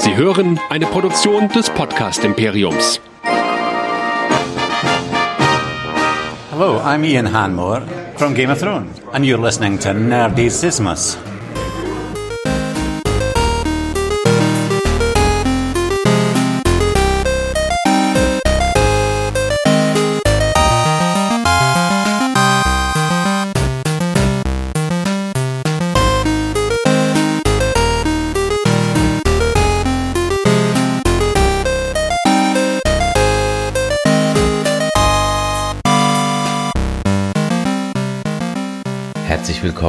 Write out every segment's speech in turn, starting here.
Sie hören eine Produktion des Podcast Imperiums. Hello, I'm Ian Hanmore from Game of Thrones, and you're listening to Nerdisismus.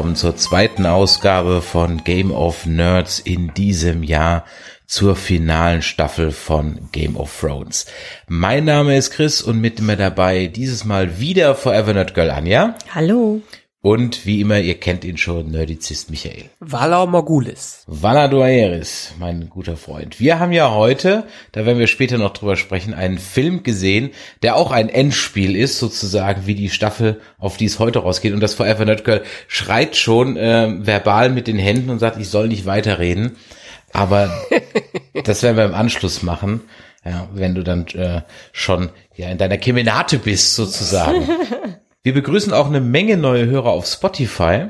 Willkommen zur zweiten Ausgabe von Game of Nerds in diesem Jahr zur finalen Staffel von Game of Thrones. Mein Name ist Chris und mit mir dabei dieses Mal wieder Forever Nerd Girl Anja. Hallo. Und wie immer, ihr kennt ihn schon, Nerdizist Michael. Valar Morgulis. Valar Doaeris, mein guter Freund. Wir haben ja heute, da werden wir später noch drüber sprechen, einen Film gesehen, der auch ein Endspiel ist, sozusagen wie die Staffel, auf die es heute rausgeht. Und das Forever Nerd Girl schreit schon äh, verbal mit den Händen und sagt, ich soll nicht weiterreden. Aber das werden wir im Anschluss machen. Ja, wenn du dann äh, schon ja in deiner Kemenate bist, sozusagen. Wir begrüßen auch eine Menge neue Hörer auf Spotify.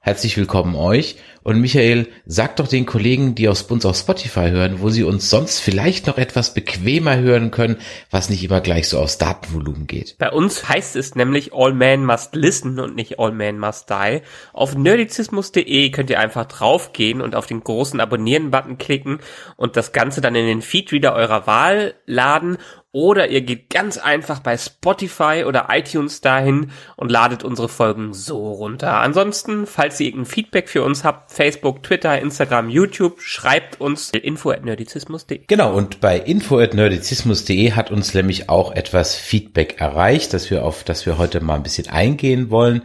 Herzlich willkommen euch. Und Michael, sag doch den Kollegen, die aus uns auf Spotify hören, wo sie uns sonst vielleicht noch etwas bequemer hören können, was nicht immer gleich so aufs Datenvolumen geht. Bei uns heißt es nämlich All Man Must Listen und nicht All Man Must Die. Auf nerdizismus.de könnt ihr einfach draufgehen und auf den großen Abonnieren-Button klicken und das Ganze dann in den Feedreader eurer Wahl laden oder ihr geht ganz einfach bei Spotify oder iTunes dahin und ladet unsere Folgen so runter. Ansonsten, falls ihr irgendein Feedback für uns habt, Facebook, Twitter, Instagram, YouTube, schreibt uns info at nerdizismus.de. Genau, und bei info at nerdizismus.de hat uns nämlich auch etwas Feedback erreicht, dass wir auf das wir heute mal ein bisschen eingehen wollen.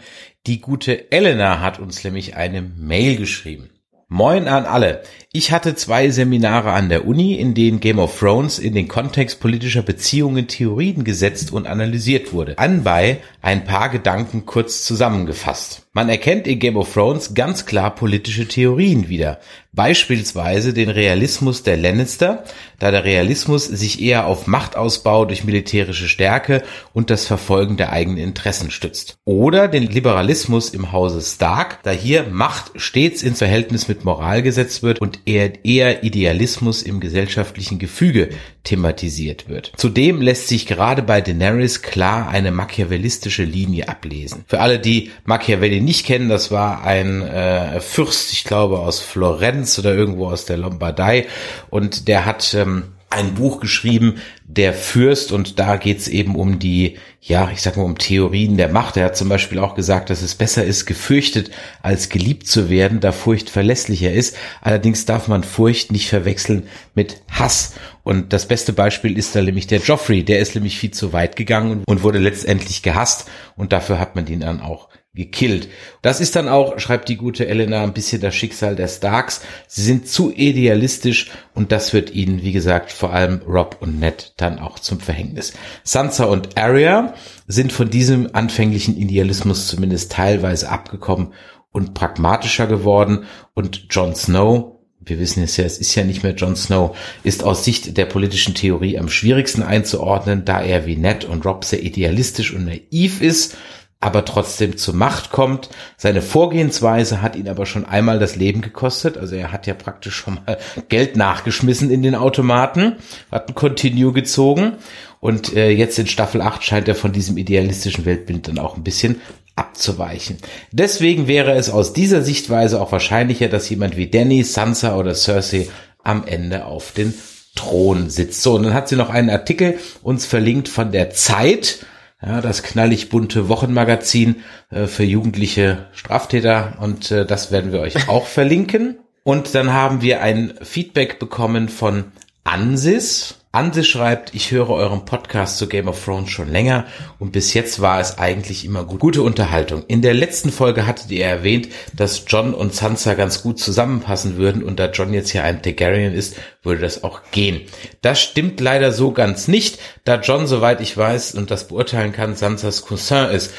Die gute Elena hat uns nämlich eine Mail geschrieben. Moin an alle. Ich hatte zwei Seminare an der Uni, in denen Game of Thrones in den Kontext politischer Beziehungen Theorien gesetzt und analysiert wurde. Anbei ein paar Gedanken kurz zusammengefasst. Man erkennt in Game of Thrones ganz klar politische Theorien wieder. Beispielsweise den Realismus der Lannister, da der Realismus sich eher auf Machtausbau durch militärische Stärke und das Verfolgen der eigenen Interessen stützt. Oder den Liberalismus im Hause Stark, da hier Macht stets ins Verhältnis mit Moral gesetzt wird und eher, eher Idealismus im gesellschaftlichen Gefüge thematisiert wird. Zudem lässt sich gerade bei Daenerys klar eine machiavellistische Linie ablesen. Für alle, die Machiavelli nicht kennen, das war ein äh, Fürst, ich glaube aus Florenz oder irgendwo aus der Lombardei und der hat ähm, ein Buch geschrieben, der Fürst, und da geht's eben um die, ja, ich sag mal, um Theorien der Macht. Er hat zum Beispiel auch gesagt, dass es besser ist, gefürchtet als geliebt zu werden, da Furcht verlässlicher ist. Allerdings darf man Furcht nicht verwechseln mit Hass. Und das beste Beispiel ist da nämlich der Joffrey. Der ist nämlich viel zu weit gegangen und wurde letztendlich gehasst. Und dafür hat man ihn dann auch gekillt. Das ist dann auch, schreibt die gute Elena, ein bisschen das Schicksal der Starks. Sie sind zu idealistisch und das wird ihnen, wie gesagt, vor allem Rob und Ned dann auch zum Verhängnis. Sansa und Arya sind von diesem anfänglichen Idealismus zumindest teilweise abgekommen und pragmatischer geworden und Jon Snow wir wissen es ja, es ist ja nicht mehr Jon Snow, ist aus Sicht der politischen Theorie am schwierigsten einzuordnen, da er wie Ned und Rob sehr idealistisch und naiv ist aber trotzdem zur Macht kommt. Seine Vorgehensweise hat ihn aber schon einmal das Leben gekostet. Also er hat ja praktisch schon mal Geld nachgeschmissen in den Automaten, hat ein Continue gezogen und äh, jetzt in Staffel 8 scheint er von diesem idealistischen Weltbild dann auch ein bisschen abzuweichen. Deswegen wäre es aus dieser Sichtweise auch wahrscheinlicher, dass jemand wie Danny, Sansa oder Cersei am Ende auf den Thron sitzt. So, und dann hat sie noch einen Artikel uns verlinkt von der Zeit, ja, das knallig bunte Wochenmagazin äh, für jugendliche Straftäter und äh, das werden wir euch auch verlinken. Und dann haben wir ein Feedback bekommen von Ansis. Anse schreibt, ich höre euren Podcast zu Game of Thrones schon länger und bis jetzt war es eigentlich immer gut. Gute Unterhaltung. In der letzten Folge hattet ihr erwähnt, dass John und Sansa ganz gut zusammenpassen würden und da John jetzt hier ein Targaryen ist, würde das auch gehen. Das stimmt leider so ganz nicht, da John, soweit ich weiß und das beurteilen kann, Sansas Cousin ist.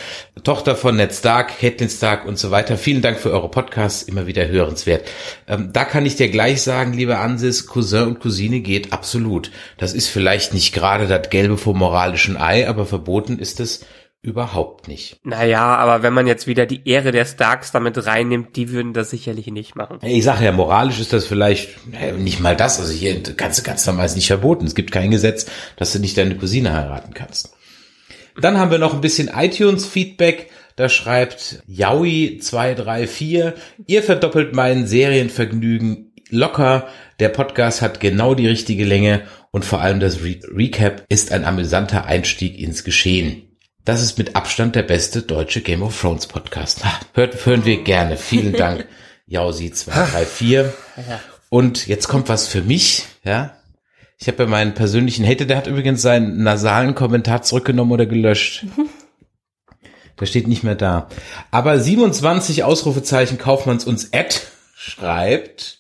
Tochter von Ned Stark, Catelyn Stark und so weiter. Vielen Dank für eure Podcasts, immer wieder hörenswert. Ähm, da kann ich dir gleich sagen, lieber Ansis, Cousin und Cousine geht absolut. Das ist vielleicht nicht gerade das Gelbe vom moralischen Ei, aber verboten ist es überhaupt nicht. Naja, aber wenn man jetzt wieder die Ehre der Starks damit reinnimmt, die würden das sicherlich nicht machen. Ich sage ja, moralisch ist das vielleicht nicht mal das. Also hier kannst du ganz normal nicht verboten. Es gibt kein Gesetz, dass du nicht deine Cousine heiraten kannst. Dann haben wir noch ein bisschen iTunes-Feedback. Da schreibt Yaoi234, ihr verdoppelt mein Serienvergnügen locker. Der Podcast hat genau die richtige Länge und vor allem das Re Recap ist ein amüsanter Einstieg ins Geschehen. Das ist mit Abstand der beste deutsche Game of Thrones Podcast. Hört, hören wir gerne. Vielen Dank, Jausi234. Und jetzt kommt was für mich, ja. Ich habe ja meinen persönlichen Hater, der hat übrigens seinen nasalen Kommentar zurückgenommen oder gelöscht. Der steht nicht mehr da. Aber 27 Ausrufezeichen Kaufmanns uns Ad schreibt,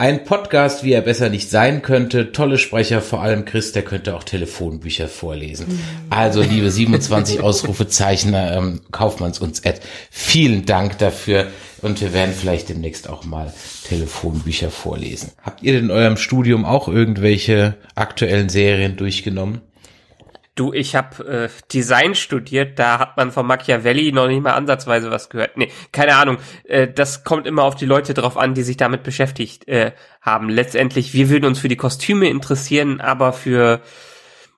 ein Podcast, wie er besser nicht sein könnte. Tolle Sprecher, vor allem Chris, der könnte auch Telefonbücher vorlesen. Mhm. Also, liebe 27 Ausrufezeichner, ähm, Kaufmanns uns Ad, vielen Dank dafür. Und wir werden vielleicht demnächst auch mal Telefonbücher vorlesen. Habt ihr denn in eurem Studium auch irgendwelche aktuellen Serien durchgenommen? Du, ich habe äh, Design studiert, da hat man von Machiavelli noch nicht mal ansatzweise was gehört. Nee, keine Ahnung. Äh, das kommt immer auf die Leute drauf an, die sich damit beschäftigt äh, haben. Letztendlich, wir würden uns für die Kostüme interessieren, aber für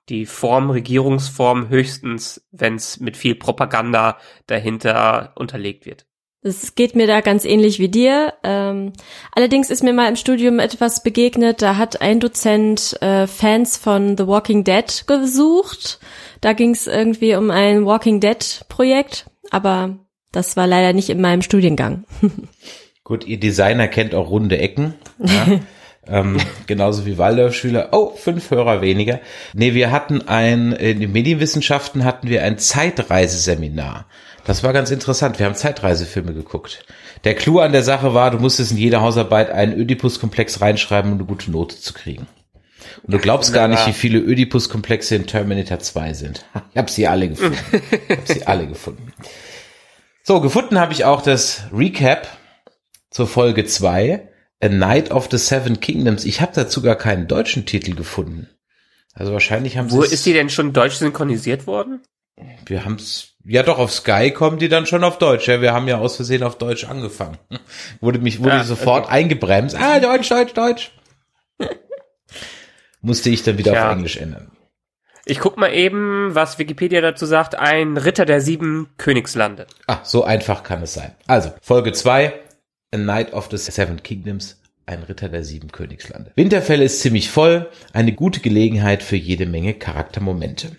die Form, Regierungsform höchstens, wenn es mit viel Propaganda dahinter unterlegt wird. Es geht mir da ganz ähnlich wie dir. Ähm, allerdings ist mir mal im Studium etwas begegnet. Da hat ein Dozent äh, Fans von The Walking Dead gesucht. Da ging es irgendwie um ein Walking Dead Projekt, aber das war leider nicht in meinem Studiengang. Gut, ihr Designer kennt auch runde Ecken. Ja? ähm, genauso wie Waldorfschüler. Oh, fünf Hörer weniger. Nee, wir hatten ein, in den Medienwissenschaften hatten wir ein Zeitreiseseminar. Das war ganz interessant. Wir haben Zeitreisefilme geguckt. Der Clou an der Sache war, du musstest in jede Hausarbeit einen Oedipus-Komplex reinschreiben, um eine gute Note zu kriegen. Und du glaubst gar nicht, wie viele Oedipus-Komplexe in Terminator 2 sind. Ich habe sie alle gefunden. Ich habe sie alle gefunden. So, gefunden habe ich auch das Recap zur Folge 2, A Night of the Seven Kingdoms. Ich habe dazu gar keinen deutschen Titel gefunden. Also wahrscheinlich haben sie. Wo ist die denn schon deutsch synchronisiert worden? Wir haben es ja, doch, auf Sky kommen die dann schon auf Deutsch. Ja, wir haben ja aus Versehen auf Deutsch angefangen. wurde mich, wurde ja, sofort okay. eingebremst. Ah, Deutsch, Deutsch, Deutsch. Musste ich dann wieder ja. auf Englisch ändern. Ich guck mal eben, was Wikipedia dazu sagt. Ein Ritter der sieben Königslande. Ah, so einfach kann es sein. Also, Folge zwei A Knight of the Seven Kingdoms. Ein Ritter der sieben Königslande. Winterfell ist ziemlich voll. Eine gute Gelegenheit für jede Menge Charaktermomente.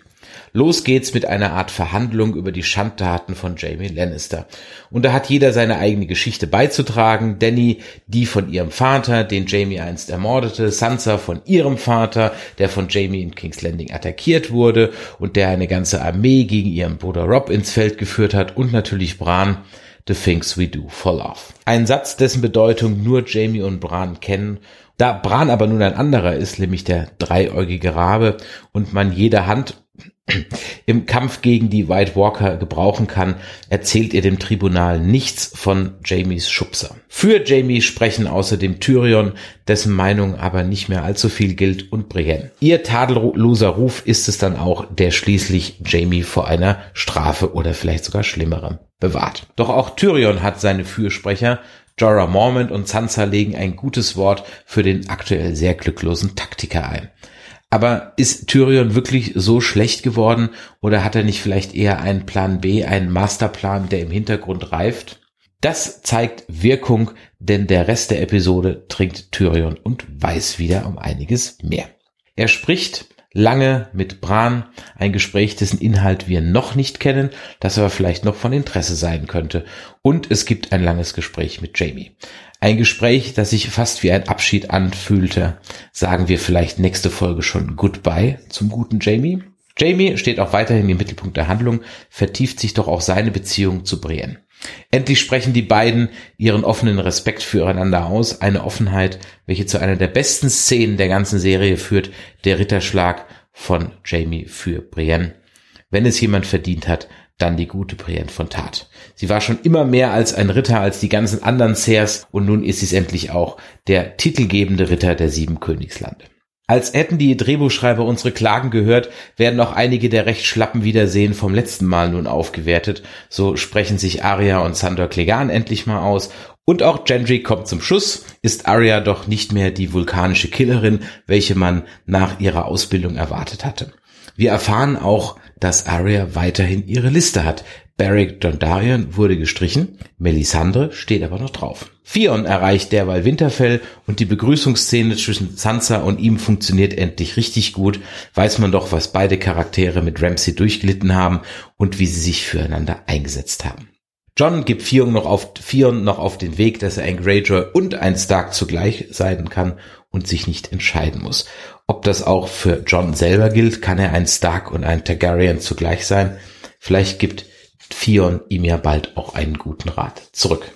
Los geht's mit einer Art Verhandlung über die Schandtaten von Jamie Lannister. Und da hat jeder seine eigene Geschichte beizutragen. Danny, die von ihrem Vater, den Jamie einst ermordete, Sansa von ihrem Vater, der von Jamie in King's Landing attackiert wurde und der eine ganze Armee gegen ihren Bruder Rob ins Feld geführt hat und natürlich Bran, The Things We Do for Love. Ein Satz, dessen Bedeutung nur Jamie und Bran kennen da Bran aber nun ein anderer ist, nämlich der dreieugige Rabe, und man jede Hand im Kampf gegen die White Walker gebrauchen kann, erzählt ihr dem Tribunal nichts von Jamies Schubser. Für Jamie sprechen außerdem Tyrion, dessen Meinung aber nicht mehr allzu viel gilt, und Brienne. Ihr tadelloser Ruf ist es dann auch, der schließlich Jamie vor einer Strafe oder vielleicht sogar schlimmerem bewahrt. Doch auch Tyrion hat seine Fürsprecher, Jorah Mormont und Sansa legen ein gutes Wort für den aktuell sehr glücklosen Taktiker ein. Aber ist Tyrion wirklich so schlecht geworden oder hat er nicht vielleicht eher einen Plan B, einen Masterplan, der im Hintergrund reift? Das zeigt Wirkung, denn der Rest der Episode trinkt Tyrion und weiß wieder um einiges mehr. Er spricht lange mit Bran, ein Gespräch, dessen Inhalt wir noch nicht kennen, das aber vielleicht noch von Interesse sein könnte. Und es gibt ein langes Gespräch mit Jamie. Ein Gespräch, das sich fast wie ein Abschied anfühlte. Sagen wir vielleicht nächste Folge schon Goodbye zum guten Jamie? Jamie steht auch weiterhin im Mittelpunkt der Handlung, vertieft sich doch auch seine Beziehung zu Brienne. Endlich sprechen die beiden ihren offenen Respekt füreinander aus, eine Offenheit, welche zu einer der besten Szenen der ganzen Serie führt, der Ritterschlag von Jamie für Brienne. Wenn es jemand verdient hat, dann die gute Brienne von Tat. Sie war schon immer mehr als ein Ritter als die ganzen anderen Seers und nun ist sie endlich auch, der titelgebende Ritter der sieben Königslande. Als hätten die Drehbuchschreiber unsere Klagen gehört, werden auch einige der recht schlappen Wiedersehen vom letzten Mal nun aufgewertet. So sprechen sich Arya und Sandor Clegane endlich mal aus. Und auch Gendry kommt zum Schuss. Ist Arya doch nicht mehr die vulkanische Killerin, welche man nach ihrer Ausbildung erwartet hatte. Wir erfahren auch, dass Arya weiterhin ihre Liste hat. Beric Dondarrion wurde gestrichen, Melisandre steht aber noch drauf. Fion erreicht derweil Winterfell und die Begrüßungsszene zwischen Sansa und ihm funktioniert endlich richtig gut. Weiß man doch, was beide Charaktere mit Ramsay durchgelitten haben und wie sie sich füreinander eingesetzt haben. John gibt Fion noch auf, Fion noch auf den Weg, dass er ein Greyjoy und ein Stark zugleich sein kann und sich nicht entscheiden muss. Ob das auch für John selber gilt, kann er ein Stark und ein Targaryen zugleich sein. Vielleicht gibt Fion ihm ja bald auch einen guten Rat zurück.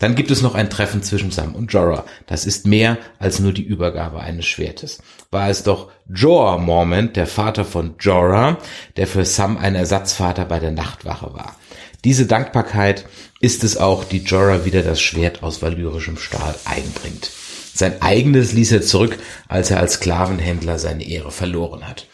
Dann gibt es noch ein Treffen zwischen Sam und Jorah. Das ist mehr als nur die Übergabe eines Schwertes. War es doch Jorah Mormont, der Vater von Jorah, der für Sam ein Ersatzvater bei der Nachtwache war. Diese Dankbarkeit ist es auch, die Jorah wieder das Schwert aus valyrischem Stahl einbringt. Sein eigenes ließ er zurück, als er als Sklavenhändler seine Ehre verloren hat.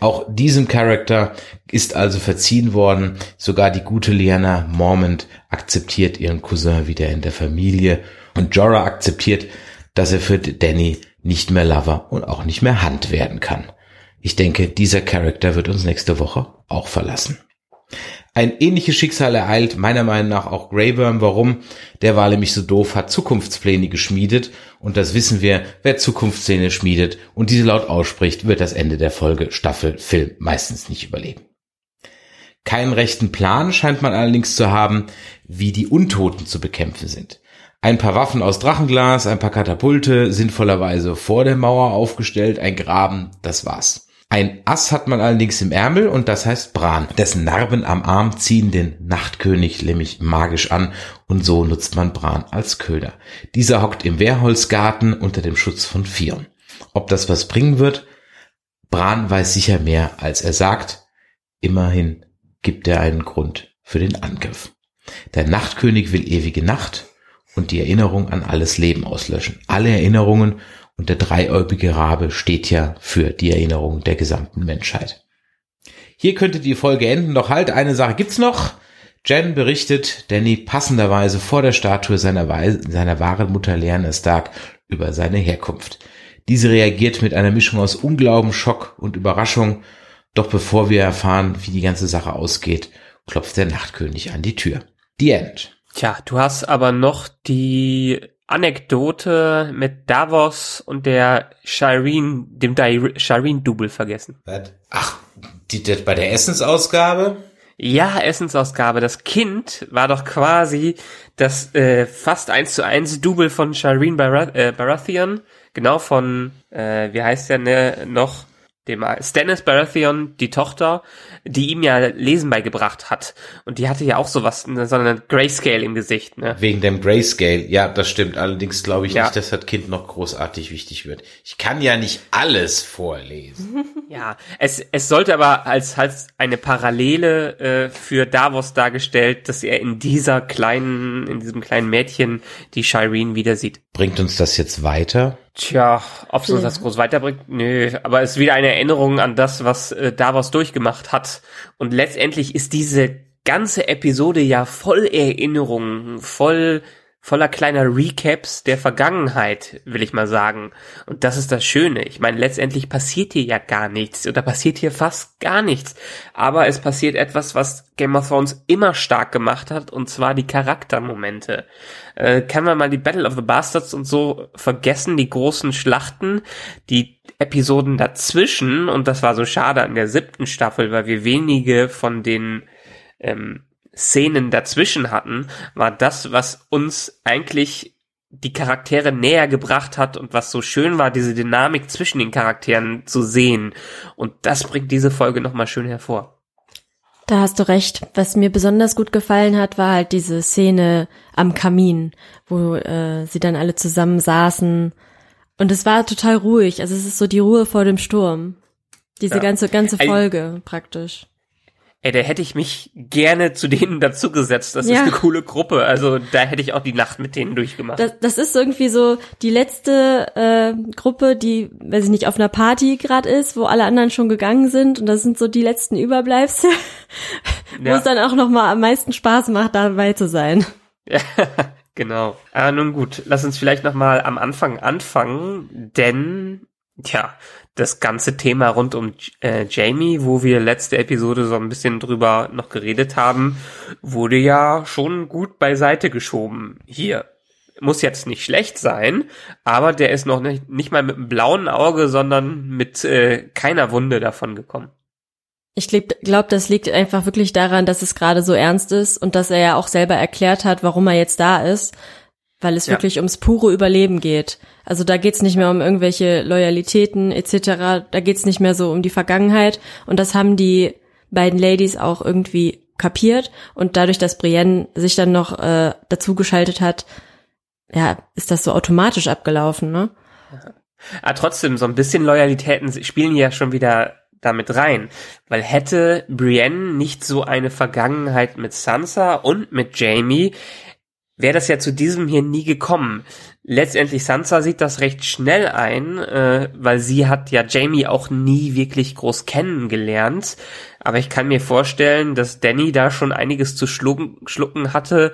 Auch diesem Charakter ist also verziehen worden. Sogar die gute Liana Mormont akzeptiert ihren Cousin wieder in der Familie und Jorah akzeptiert, dass er für Danny nicht mehr Lover und auch nicht mehr Hand werden kann. Ich denke, dieser Charakter wird uns nächste Woche auch verlassen. Ein ähnliches Schicksal ereilt meiner Meinung nach auch Greyburn. Warum? Der war nämlich so doof, hat Zukunftspläne geschmiedet und das wissen wir, wer Zukunftspläne schmiedet und diese laut ausspricht, wird das Ende der Folge, Staffel, Film meistens nicht überleben. Keinen rechten Plan scheint man allerdings zu haben, wie die Untoten zu bekämpfen sind. Ein paar Waffen aus Drachenglas, ein paar Katapulte, sinnvollerweise vor der Mauer aufgestellt, ein Graben, das war's. Ein Ass hat man allerdings im Ärmel und das heißt Bran. Dessen Narben am Arm ziehen den Nachtkönig nämlich magisch an und so nutzt man Bran als Köder. Dieser hockt im Wehrholzgarten unter dem Schutz von Vieren. Ob das was bringen wird? Bran weiß sicher mehr, als er sagt. Immerhin gibt er einen Grund für den Angriff. Der Nachtkönig will ewige Nacht und die Erinnerung an alles Leben auslöschen. Alle Erinnerungen und der dreieugige Rabe steht ja für die Erinnerung der gesamten Menschheit. Hier könnte die Folge enden, doch halt, eine Sache gibt's noch. Jen berichtet Danny passenderweise vor der Statue seiner, seiner wahren Mutter Lyanna Stark über seine Herkunft. Diese reagiert mit einer Mischung aus Unglauben, Schock und Überraschung. Doch bevor wir erfahren, wie die ganze Sache ausgeht, klopft der Nachtkönig an die Tür. The End. Tja, du hast aber noch die Anekdote mit Davos und der Shireen, dem Shireen-Double vergessen. Ach, die, die, bei der Essensausgabe? Ja, Essensausgabe. Das Kind war doch quasi das äh, fast eins zu eins Double von Shireen Barath äh, Baratheon. Genau von, äh, wie heißt der ne, noch? Dem Stannis Baratheon, die Tochter, die ihm ja Lesen beigebracht hat. Und die hatte ja auch sowas, so eine Grayscale im Gesicht, ne? Wegen dem Grayscale, ja, das stimmt. Allerdings glaube ich ja. nicht, dass das Kind noch großartig wichtig wird. Ich kann ja nicht alles vorlesen. ja, es, es sollte aber als, als eine Parallele äh, für Davos dargestellt, dass er in dieser kleinen, in diesem kleinen Mädchen die Shireen wieder sieht. Bringt uns das jetzt weiter? Tja, ob es uns das groß weiterbringt? Nö, aber es ist wieder eine Erinnerung an das, was äh, Davos durchgemacht hat. Und letztendlich ist diese ganze Episode ja voll Erinnerungen, voll voller kleiner Recaps der Vergangenheit, will ich mal sagen. Und das ist das Schöne. Ich meine, letztendlich passiert hier ja gar nichts oder passiert hier fast gar nichts. Aber es passiert etwas, was Game of Thrones immer stark gemacht hat, und zwar die Charaktermomente. Äh, kann man mal die Battle of the Bastards und so vergessen, die großen Schlachten, die Episoden dazwischen, und das war so schade an der siebten Staffel, weil wir wenige von den ähm, Szenen dazwischen hatten, war das, was uns eigentlich die Charaktere näher gebracht hat und was so schön war, diese Dynamik zwischen den Charakteren zu sehen. Und das bringt diese Folge nochmal schön hervor. Da hast du recht. Was mir besonders gut gefallen hat, war halt diese Szene am Kamin, wo äh, sie dann alle zusammen saßen. Und es war total ruhig. Also es ist so die Ruhe vor dem Sturm. Diese Ja. ganze, ganze Folge praktisch. Ey, da hätte ich mich gerne zu denen dazugesetzt. Das Ja. ist eine coole Gruppe. Also da hätte ich auch die Nacht mit denen durchgemacht. Das, das ist irgendwie so die letzte äh, Gruppe, die, weiß ich nicht, auf einer Party gerade ist, wo alle anderen schon gegangen sind und das sind so die letzten Überbleibsel, wo Ja. es dann auch noch mal am meisten Spaß macht, dabei zu sein. Genau. Aber nun gut, lass uns vielleicht noch mal am Anfang anfangen, denn ja, das ganze Thema rund um äh, Jamie, wo wir letzte Episode so ein bisschen drüber noch geredet haben, wurde ja schon gut beiseite geschoben hier. Muss jetzt nicht schlecht sein, aber der ist noch nicht, nicht mal mit einem blauen Auge, sondern mit äh, keiner Wunde davon gekommen. Ich glaube, glaub, das liegt einfach wirklich daran, dass es gerade so ernst ist und dass er ja auch selber erklärt hat, warum er jetzt da ist, weil es Ja. wirklich ums pure Überleben geht. Also da geht's nicht mehr um irgendwelche Loyalitäten etc. Da geht's nicht mehr so um die Vergangenheit und das haben die beiden Ladies auch irgendwie kapiert und dadurch, dass Brienne sich dann noch äh, dazugeschaltet hat, ja, ist das so automatisch abgelaufen, ne? Aber trotzdem, so ein bisschen Loyalitäten spielen ja schon wieder damit rein. Weil hätte Brienne nicht so eine Vergangenheit mit Sansa und mit Jamie, wäre das ja zu diesem hier nie gekommen. Letztendlich Sansa sieht das recht schnell ein, äh, weil sie hat ja Jamie auch nie wirklich groß kennengelernt. Aber ich kann mir vorstellen, dass Danny da schon einiges zu schlucken, hatte,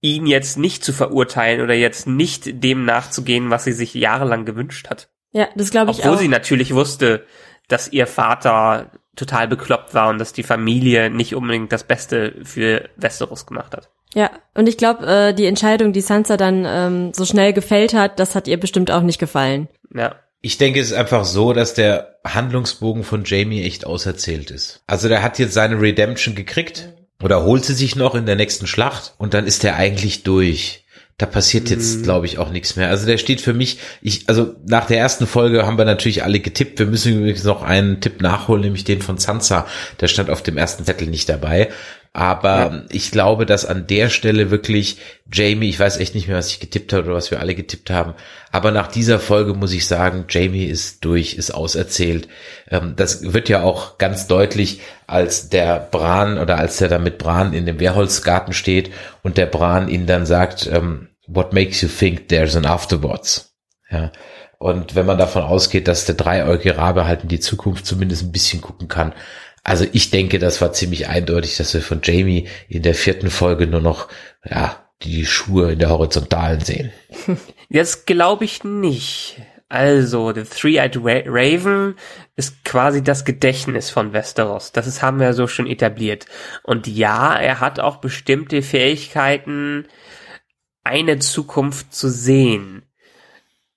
ihn jetzt nicht zu verurteilen oder jetzt nicht dem nachzugehen, was sie sich jahrelang gewünscht hat. Ja, das glaube ich Obwohl auch. sie natürlich wusste, dass ihr Vater total bekloppt war und dass die Familie nicht unbedingt das Beste für Westeros gemacht hat. Ja, und ich glaube, äh, die Entscheidung, die Sansa dann ähm, so schnell gefällt hat, das hat ihr bestimmt auch nicht gefallen. Ja. Ich denke, es ist einfach so, dass der Handlungsbogen von Jamie echt auserzählt ist. Also der hat jetzt seine Redemption gekriegt oder holt sie sich noch in der nächsten Schlacht und dann ist er eigentlich durch. Da passiert jetzt, glaube ich, auch nichts mehr. Also der steht für mich, ich, also nach der ersten Folge haben wir natürlich alle getippt. Wir müssen übrigens noch einen Tipp nachholen, nämlich den von Sansa. Der stand auf dem ersten Zettel nicht dabei. Aber ich glaube, dass an der Stelle wirklich Jamie, ich weiß echt nicht mehr, was ich getippt habe oder was wir alle getippt haben, aber nach dieser Folge muss ich sagen, Jamie ist durch, ist auserzählt. Ähm, das wird ja auch ganz deutlich, als der Bran oder als der da mit Bran in dem Wehrholzgarten steht und der Bran ihn dann sagt, ähm, what makes you think there's an afterwards? Ja. Und wenn man davon ausgeht, dass der dreieugige Rabe halt in die Zukunft zumindest ein bisschen gucken kann, also ich denke, das war ziemlich eindeutig, dass wir von Jamie in der vierten Folge nur noch, ja, die Schuhe in der Horizontalen sehen. Jetzt glaube ich nicht. Also, The Three-Eyed Ra Raven ist quasi das Gedächtnis von Westeros. Das ist, haben wir so schon etabliert. Und ja, er hat auch bestimmte Fähigkeiten, eine Zukunft zu sehen.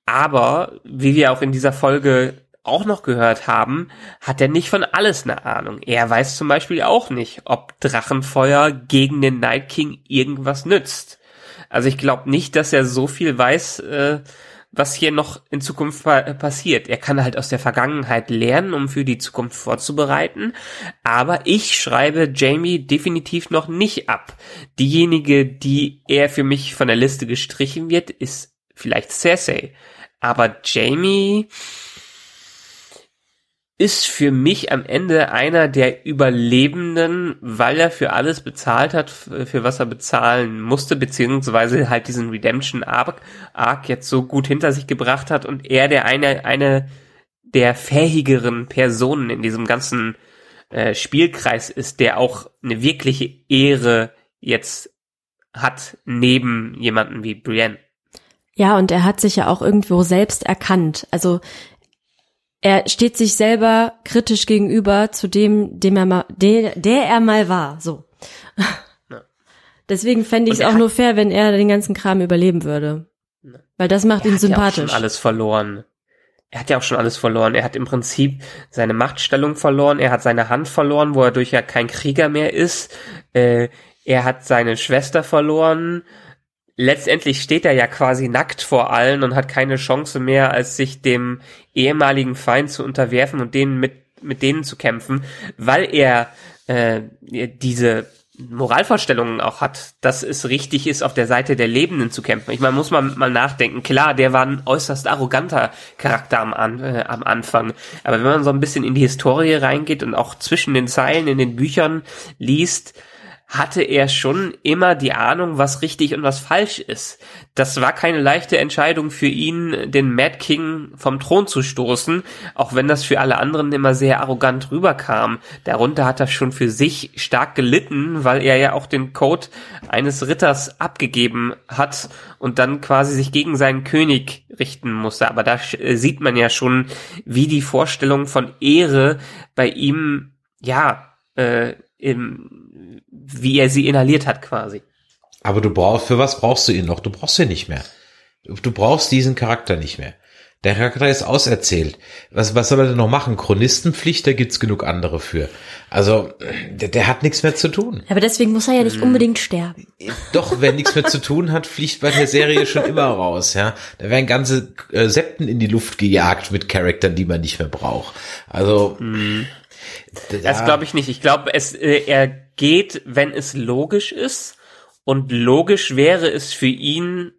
Aber, wie wir auch in dieser Folge auch noch gehört haben, hat er nicht von alles eine Ahnung. Er weiß zum Beispiel auch nicht, ob Drachenfeuer gegen den Night King irgendwas nützt. Also ich glaube nicht, dass er so viel weiß, äh, was hier noch in Zukunft pa passiert. Er kann halt aus der Vergangenheit lernen, um für die Zukunft vorzubereiten. Aber ich schreibe Jamie definitiv noch nicht ab. Diejenige, die eher für mich von der Liste gestrichen wird, ist vielleicht Cersei. Aber Jamie ist für mich am Ende einer der Überlebenden, weil er für alles bezahlt hat, für was er bezahlen musste, beziehungsweise halt diesen Redemption Arc, jetzt so gut hinter sich gebracht hat und er der eine, eine der fähigeren Personen in diesem ganzen äh, Spielkreis ist, der auch eine wirkliche Ehre jetzt hat, neben jemanden wie Brienne. Ja, und er hat sich ja auch irgendwo selbst erkannt. Also er steht sich selber kritisch gegenüber zu dem, dem er mal, der, der er mal war. So. Ja. Deswegen fände ich es er auch nur fair, wenn er den ganzen Kram überleben würde. Weil das macht ihn Er hat ja auch sympathisch. schon alles verloren. Er hat ja auch schon alles verloren. Er hat im Prinzip seine Machtstellung verloren. Er hat seine Hand verloren, wo er durch ja kein Krieger mehr ist. Äh, er hat seine Schwester verloren. Letztendlich steht er ja quasi nackt vor allen und hat keine Chance mehr, als sich dem ehemaligen Feind zu unterwerfen und denen mit, mit denen zu kämpfen, weil er äh, diese Moralvorstellungen auch hat, dass es richtig ist, auf der Seite der Lebenden zu kämpfen. Ich meine, muss man mal nachdenken. Klar, der war ein äußerst arroganter Charakter am, äh, am Anfang. Aber wenn man so ein bisschen in die Historie reingeht und auch zwischen den Zeilen in den Büchern liest, hatte er schon immer die Ahnung, was richtig und was falsch ist. Das war keine leichte Entscheidung für ihn, den Mad King vom Thron zu stoßen, auch wenn das für alle anderen immer sehr arrogant rüberkam. Darunter hat er schon für sich stark gelitten, weil er ja auch den Code eines Ritters abgegeben hat und dann quasi sich gegen seinen König richten musste. Aber da sieht man ja schon, wie die Vorstellung von Ehre bei ihm, ja, äh, im, wie er sie inhaliert hat quasi. Aber du brauchst, für was brauchst du ihn noch? Du brauchst ihn nicht mehr. Du brauchst diesen Charakter nicht mehr. Der Charakter ist auserzählt. Was, was soll er denn noch machen? Chronistenpflicht, da gibt's genug andere für. Also, der, der hat nichts mehr zu tun. Aber deswegen muss er ja nicht hm. unbedingt sterben. Doch, wer nichts mehr zu tun hat, fliegt bei der Serie schon immer raus, ja. Da werden ganze äh, Septen in die Luft gejagt mit Charaktern, die man nicht mehr braucht. Also, mhm. Das glaube ich nicht. Ich glaube, es äh, er geht, wenn es logisch ist. Und logisch wäre es für ihn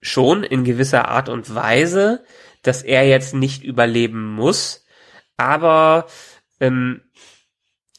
schon in gewisser Art und Weise, dass er jetzt nicht überleben muss. Aber ähm,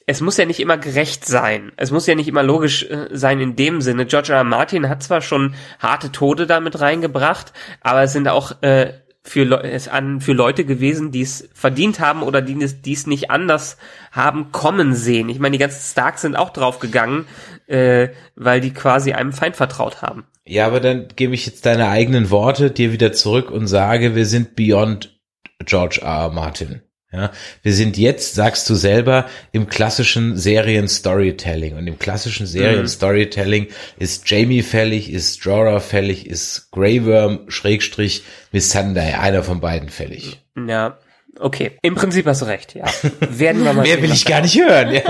es muss ja nicht immer gerecht sein. Es muss ja nicht immer logisch äh, sein in dem Sinne. George R. R. Martin hat zwar schon harte Tode damit reingebracht, aber es sind auch äh, für, Le an, für Leute gewesen, die es verdient haben oder die es, die es nicht anders haben kommen sehen. Ich meine, die ganzen Starks sind auch draufgegangen, äh, weil die quasi einem Feind vertraut haben. Ja, aber dann gebe ich jetzt deine eigenen Worte dir wieder zurück und sage, wir sind beyond George R. R. Martin. Ja, wir sind jetzt, sagst du selber, im klassischen Serien-Storytelling. Und im klassischen Serien-Storytelling ist Jamie fällig, ist Jorah fällig, ist Grey Worm, Schrägstrich, Missandei, einer von beiden fällig. Ja, okay. Im Prinzip hast du recht, ja. Werden wir mal Mehr will ich gar nicht hören. ja.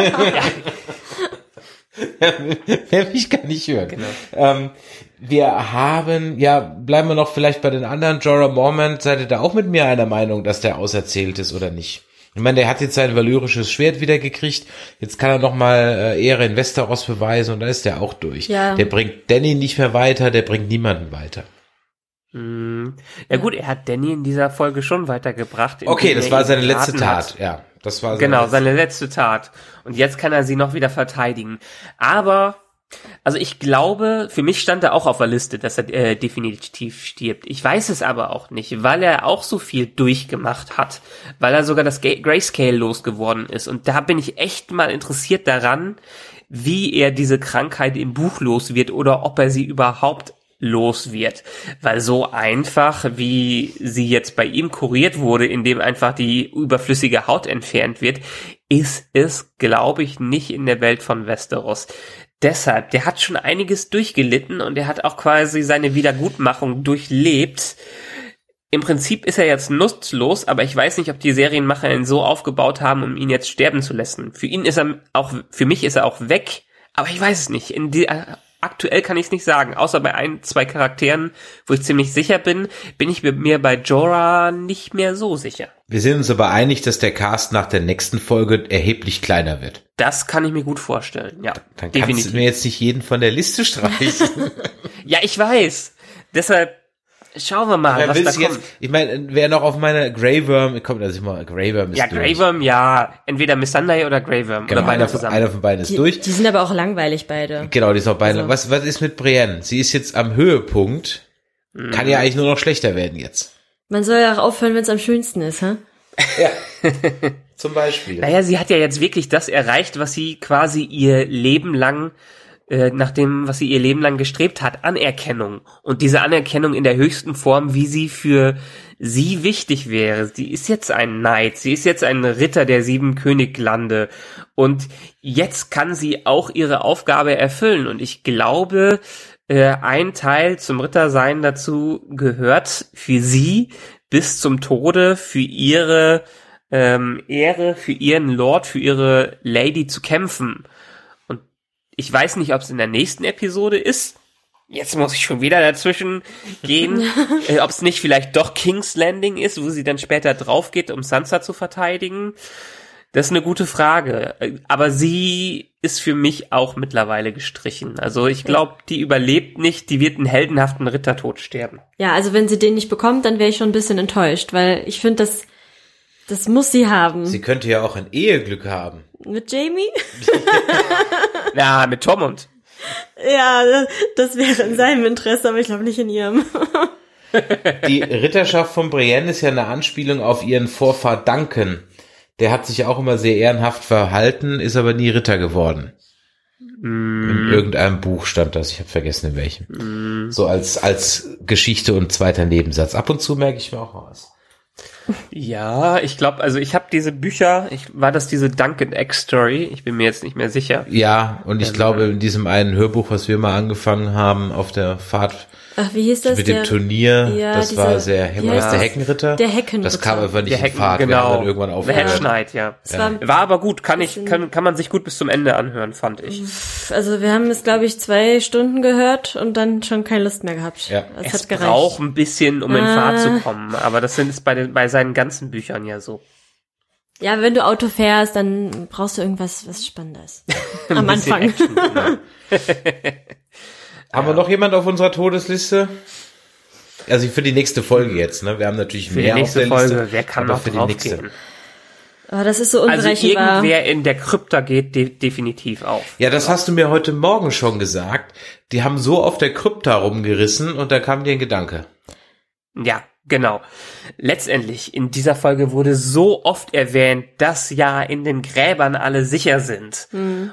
Mehr will ich gar nicht hören. Genau. Ähm, wir haben, ja, bleiben wir noch vielleicht bei den anderen. Jorah Mormont, seid ihr da auch mit mir einer Meinung, dass der auserzählt ist oder nicht? Ich meine, der hat jetzt sein valyrisches Schwert wieder gekriegt. Jetzt kann er noch mal äh, Ehre in Westeros beweisen und da ist der auch durch. Ja. Der bringt Danny nicht mehr weiter, der bringt niemanden weiter. Mhm. Ja gut, er hat Danny in dieser Folge schon weitergebracht. Okay, das war seine letzte Tat, hat. ja. Das war genau, letzte. seine letzte Tat. Und jetzt kann er sie noch wieder verteidigen. Aber also ich glaube, für mich stand er auch auf der Liste, dass er äh, definitiv stirbt. Ich weiß es aber auch nicht, weil er auch so viel durchgemacht hat, weil er sogar das Grayscale losgeworden ist. Und da bin ich echt mal interessiert daran, wie er diese Krankheit im Buch los wird oder ob er sie überhaupt los wird. Weil so einfach, wie sie jetzt bei ihm kuriert wurde, indem einfach die überflüssige Haut entfernt wird, ist es, glaube ich, nicht in der Welt von Westeros deshalb, der hat schon einiges durchgelitten und er hat auch quasi seine Wiedergutmachung durchlebt. Im Prinzip ist er jetzt nutzlos, aber ich weiß nicht, ob die Serienmacher ihn so aufgebaut haben, um ihn jetzt sterben zu lassen. Für ihn ist er auch, für mich ist er auch weg, aber ich weiß es nicht. In die, aktuell kann ich es nicht sagen, außer bei ein, zwei Charakteren, wo ich ziemlich sicher bin, bin ich mir bei Jorah nicht mehr so sicher. Wir sind uns aber einig, dass der Cast nach der nächsten Folge erheblich kleiner wird. Das kann ich mir gut vorstellen, ja. Dann definitiv. kannst du mir jetzt nicht jeden von der Liste streichen. ja, ich weiß. Deshalb Schauen wir mal, was da kommt. Jetzt, ich meine, wer noch auf meine Grey Worm, kommt also ich mal, Grey Worm ist Ja, durch. Grey Worm, ja. Entweder Miss Sunday oder Grey Worm. Genau, oder beide einer, zusammen. Einer von beiden ist die, durch. Die sind aber auch langweilig, beide. Genau, die sind auch beide. Also. Was, was ist mit Brienne? Sie ist jetzt am Höhepunkt. Mhm. Kann ja eigentlich nur noch schlechter werden jetzt. Man soll ja auch aufhören, wenn es am schönsten ist, hä? Ja. Zum Beispiel. Naja, sie hat ja jetzt wirklich das erreicht, was sie quasi ihr Leben lang äh, nach dem, was sie ihr Leben lang gestrebt hat, Anerkennung. Und diese Anerkennung in der höchsten Form, wie sie für sie wichtig wäre. Sie ist jetzt ein Knight, sie ist jetzt ein Ritter der sieben Königlande. Und jetzt kann sie auch ihre Aufgabe erfüllen. Und ich glaube, äh, ein Teil zum Rittersein dazu gehört für sie bis zum Tode, für ihre ähm, Ehre, für ihren Lord, für ihre Lady zu kämpfen. Ich weiß nicht, ob es in der nächsten Episode ist, jetzt muss ich schon wieder dazwischen gehen, äh, ob es nicht vielleicht doch King's Landing ist, wo sie dann später drauf geht, um Sansa zu verteidigen. Das ist eine gute Frage. Äh, Aber sie ist für mich auch mittlerweile gestrichen. Also ich glaube, die überlebt nicht, die wird einen heldenhaften Rittertod sterben. Ja, also wenn sie den nicht bekommt, dann wäre ich schon ein bisschen enttäuscht, weil ich finde, das, das muss sie haben. Sie könnte ja auch ein Eheglück haben. Mit Jamie? Ja, mit Tormund. Ja, das wäre in seinem Interesse, aber ich glaube nicht in ihrem. Die Ritterschaft von Brienne ist ja eine Anspielung auf ihren Vorfahr Duncan. Der hat sich auch immer sehr ehrenhaft verhalten, ist aber nie Ritter geworden. In irgendeinem Buch stand das, ich habe vergessen in welchem. So als, als Geschichte und zweiter Nebensatz. Ab und zu merke ich mir auch was. Ja, ich glaube, also ich habe diese Bücher, ich, war das diese Duncan Egg Story? Ich bin mir jetzt nicht mehr sicher. Ja, und ich glaube, in diesem einen Hörbuch, was wir mal angefangen haben auf der Fahrt Ach, wie hieß das? mit dem Der- Turnier, ja, das dieser- war sehr, wie war das der? Heckenritter? Der Heckenritter. Das kam einfach nicht Der in Hecken, Fahrt, wir genau. haben dann irgendwann aufgehört. Hedge ja. Es war, War aber gut, kann ich, kann, kann man sich gut bis zum Ende anhören, fand ich. Also wir haben es, glaube ich, zwei Stunden gehört und dann schon keine Lust mehr gehabt. Ja. Es, Es hat gereicht. braucht ein bisschen, um in Ah. Fahrt zu kommen, aber das sind es bei, den, bei seinen ganzen Büchern ja so. Ja, wenn du Auto fährst, dann brauchst du irgendwas, was Spannendes. Am Anfang. Action, genau. Haben wir noch jemand auf unserer Todesliste? Also für die nächste Folge jetzt, ne? Wir haben natürlich Für die mehr nächste auf der Folge, Liste, wer kann aber noch für die nächste. gehen? Aber das ist so Also unberechenbar. irgendwer in der Krypta geht de definitiv auf. Ja, das hast du mir heute Morgen schon gesagt. Die haben so auf der Krypta rumgerissen und da kam dir ein Gedanke. Ja, genau. Letztendlich, in dieser Folge wurde so oft erwähnt, dass ja in den Gräbern alle sicher sind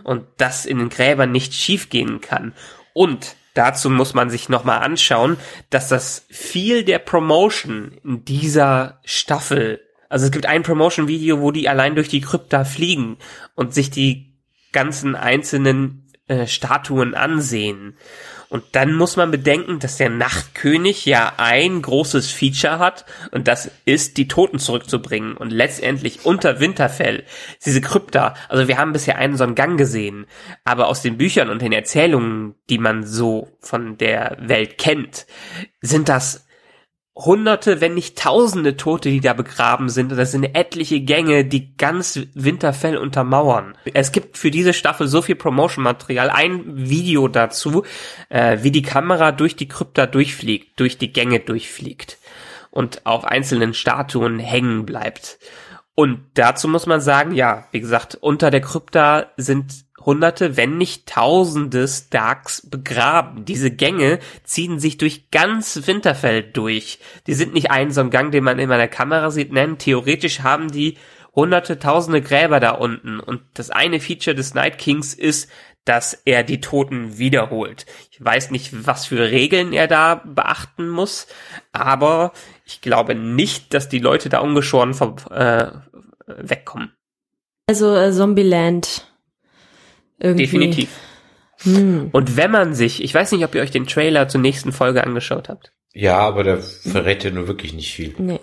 und dass in den Gräbern nicht schiefgehen kann. Und dazu muss man sich nochmal anschauen, dass das viel der Promotion in dieser Staffel, also es gibt ein Promotion-Video, wo die allein durch die Krypta fliegen und sich die ganzen einzelnen äh, Statuen ansehen. Und dann muss man bedenken, dass der Nachtkönig ja ein großes Feature hat und das ist, die Toten zurückzubringen. Und letztendlich unter Winterfell, diese Krypta, also wir haben bisher einen so einen Gang gesehen, aber aus den Büchern und den Erzählungen, die man so von der Welt kennt, sind das Hunderte, wenn nicht Tausende Tote, die da begraben sind. Und das sind etliche Gänge, die ganz Winterfell untermauern. Es gibt für diese Staffel so viel Promotion-Material. Ein Video dazu, äh, wie die Kamera durch die Krypta durchfliegt, durch die Gänge durchfliegt und auf einzelnen Statuen hängen bleibt. Und dazu muss man sagen, ja, wie gesagt, unter der Krypta sind Hunderte, wenn nicht Tausende Starks begraben. Diese Gänge ziehen sich durch ganz Winterfell durch. Die sind nicht ein so ein Gang, den man in meiner Kamera sieht. Nein, theoretisch haben die hunderte, tausende Gräber da unten. Und das eine Feature des Night Kings ist, dass er die Toten wiederholt. Ich weiß nicht, was für Regeln er da beachten muss, aber ich glaube nicht, dass die Leute da ungeschoren vom, äh, wegkommen. Also äh, Zombieland. Irgendwie. Definitiv. Hm. Und wenn man sich, ich weiß nicht, ob ihr euch den Trailer zur nächsten Folge angeschaut habt. Ja, aber der verrät ja nur wirklich nicht viel. Nee.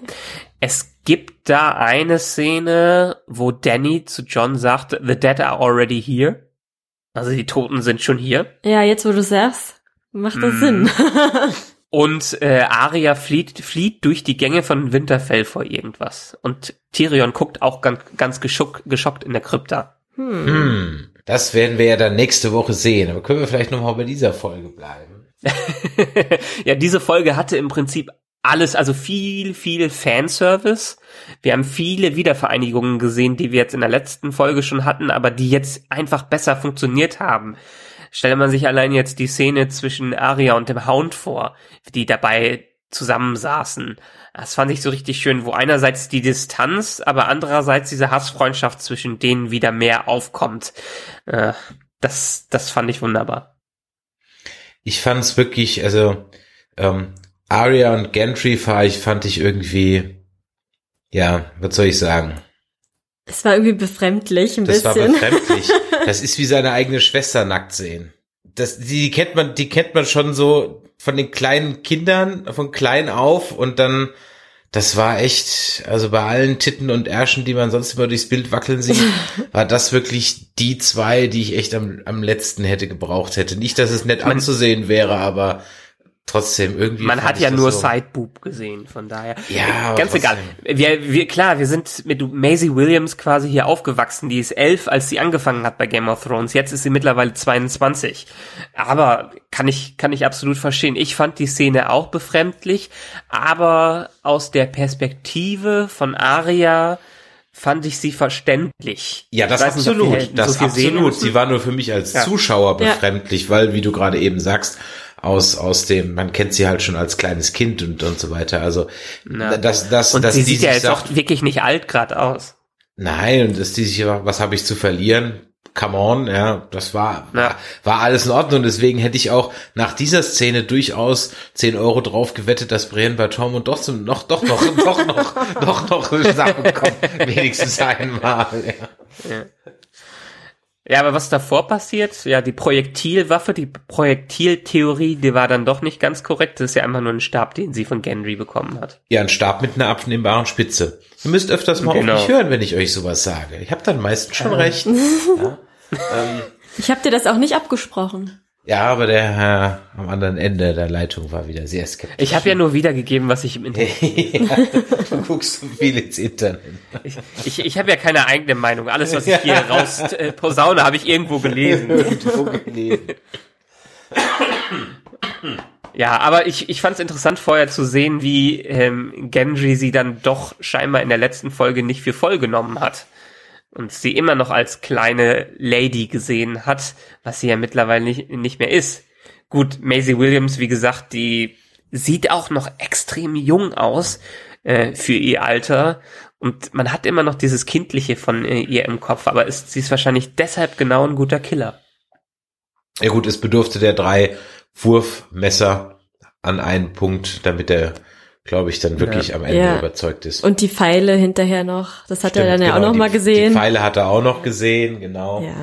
Es gibt da eine Szene, wo Danny zu John sagt, The Dead are already here. Also die Toten sind schon hier. Ja, jetzt wo du sagst, macht das Hm. Sinn. Und äh, Arya flieht, flieht durch die Gänge von Winterfell vor irgendwas. Und Tyrion guckt auch ganz, ganz geschock, geschockt in der Krypta. Hm, das werden wir ja dann nächste Woche sehen. Aber können wir vielleicht nochmal bei dieser Folge bleiben? ja, diese Folge hatte im Prinzip alles, also viel, viel Fanservice. Wir haben viele Wiedervereinigungen gesehen, die wir jetzt in der letzten Folge schon hatten, aber die jetzt einfach besser funktioniert haben. Stelle man sich allein jetzt die Szene zwischen Arya und dem Hound vor, die dabei zusammensaßen. Das fand ich so richtig schön, wo einerseits die Distanz, aber andererseits diese Hassfreundschaft zwischen denen wieder mehr aufkommt. Äh, Das, das fand ich wunderbar. Ich fand es wirklich, also ähm, Arya und Gentry fand ich, fand ich irgendwie, ja, was soll ich sagen? Es war irgendwie befremdlich ein Das war bisschen. befremdlich. Das ist wie seine eigene Schwester nackt sehen. Das, die kennt man, die kennt man schon so von den kleinen Kindern, von klein auf und dann das war echt, also bei allen Titten und Ärschen, die man sonst immer durchs Bild wackeln sieht, war das wirklich die zwei, die ich echt am, am letzten hätte gebraucht hätte. Nicht, dass es nett anzusehen wäre, aber trotzdem irgendwie. Man hat ja nur so. Sideboob gesehen, von daher. Ja, ganz egal. Wir, wir, klar, wir sind mit Maisie Williams quasi hier aufgewachsen. Die ist elf, als sie angefangen hat bei Game of Thrones. Jetzt ist sie mittlerweile 22. Aber kann ich, kann ich absolut verstehen. Ich fand die Szene auch befremdlich, aber aus der Perspektive von Arya fand ich sie verständlich. Ja, das nicht, absolut. das so absolut. Sie war nur für mich als Ja. Zuschauer befremdlich, weil, wie du gerade eben sagst, aus, aus dem, man kennt sie halt schon als kleines Kind und, und so weiter. Also, Ja. das, das, Und dass sie sieht ja jetzt sagt, auch wirklich nicht alt grad aus. Nein, und dass die sich, was habe ich zu verlieren? Come on, ja, das war, Ja. war alles in Ordnung. Deswegen hätte ich auch nach dieser Szene durchaus 10 Euro drauf gewettet, dass Brienne bei Tormund doch zum, noch, doch noch, doch noch, doch noch zusammenkommt. Wenigstens einmal, ja. Ja, aber was davor passiert, ja, die Projektilwaffe, die Projektiltheorie, die war dann doch nicht ganz korrekt. Das ist ja einfach nur ein Stab, den sie von Gendry bekommen hat. Ja, ein Stab mit einer abnehmbaren Spitze. Ihr müsst öfters mal Genau. auf mich hören, wenn ich euch sowas sage. Ich habe dann meistens schon recht. Ja. Ähm, Ich habe dir das auch nicht abgesprochen. Ja, aber der Herr am anderen Ende der Leitung war wieder sehr skeptisch. Ich habe ja nur wiedergegeben, was ich im Internet. ja, du guckst so viel ins Internet. Ich, ich, ich habe ja keine eigene Meinung. Alles, was ich hier raus äh, posaune, habe ich irgendwo gelesen. Irgendwo gelesen. Ja, aber ich, ich fand es interessant vorher zu sehen, wie ähm, Gendry sie dann doch scheinbar in der letzten Folge nicht für voll genommen hat. Und sie immer noch als kleine Lady gesehen hat, was sie ja mittlerweile nicht, nicht mehr ist. Gut, Maisie Williams, wie gesagt, die sieht auch noch extrem jung aus äh, für ihr Alter. Und man hat immer noch dieses Kindliche von äh, ihr im Kopf, aber ist, sie ist wahrscheinlich deshalb genau ein guter Killer. Ja gut, es bedurfte der drei Wurfmesser an einen Punkt, damit er, glaube ich, dann wirklich am Ende Ja. überzeugt ist. Und die Pfeile hinterher noch. Das hat er Stimmt, dann ja genau, auch noch die- mal gesehen. Die Pfeile hat er auch noch gesehen, genau. ja.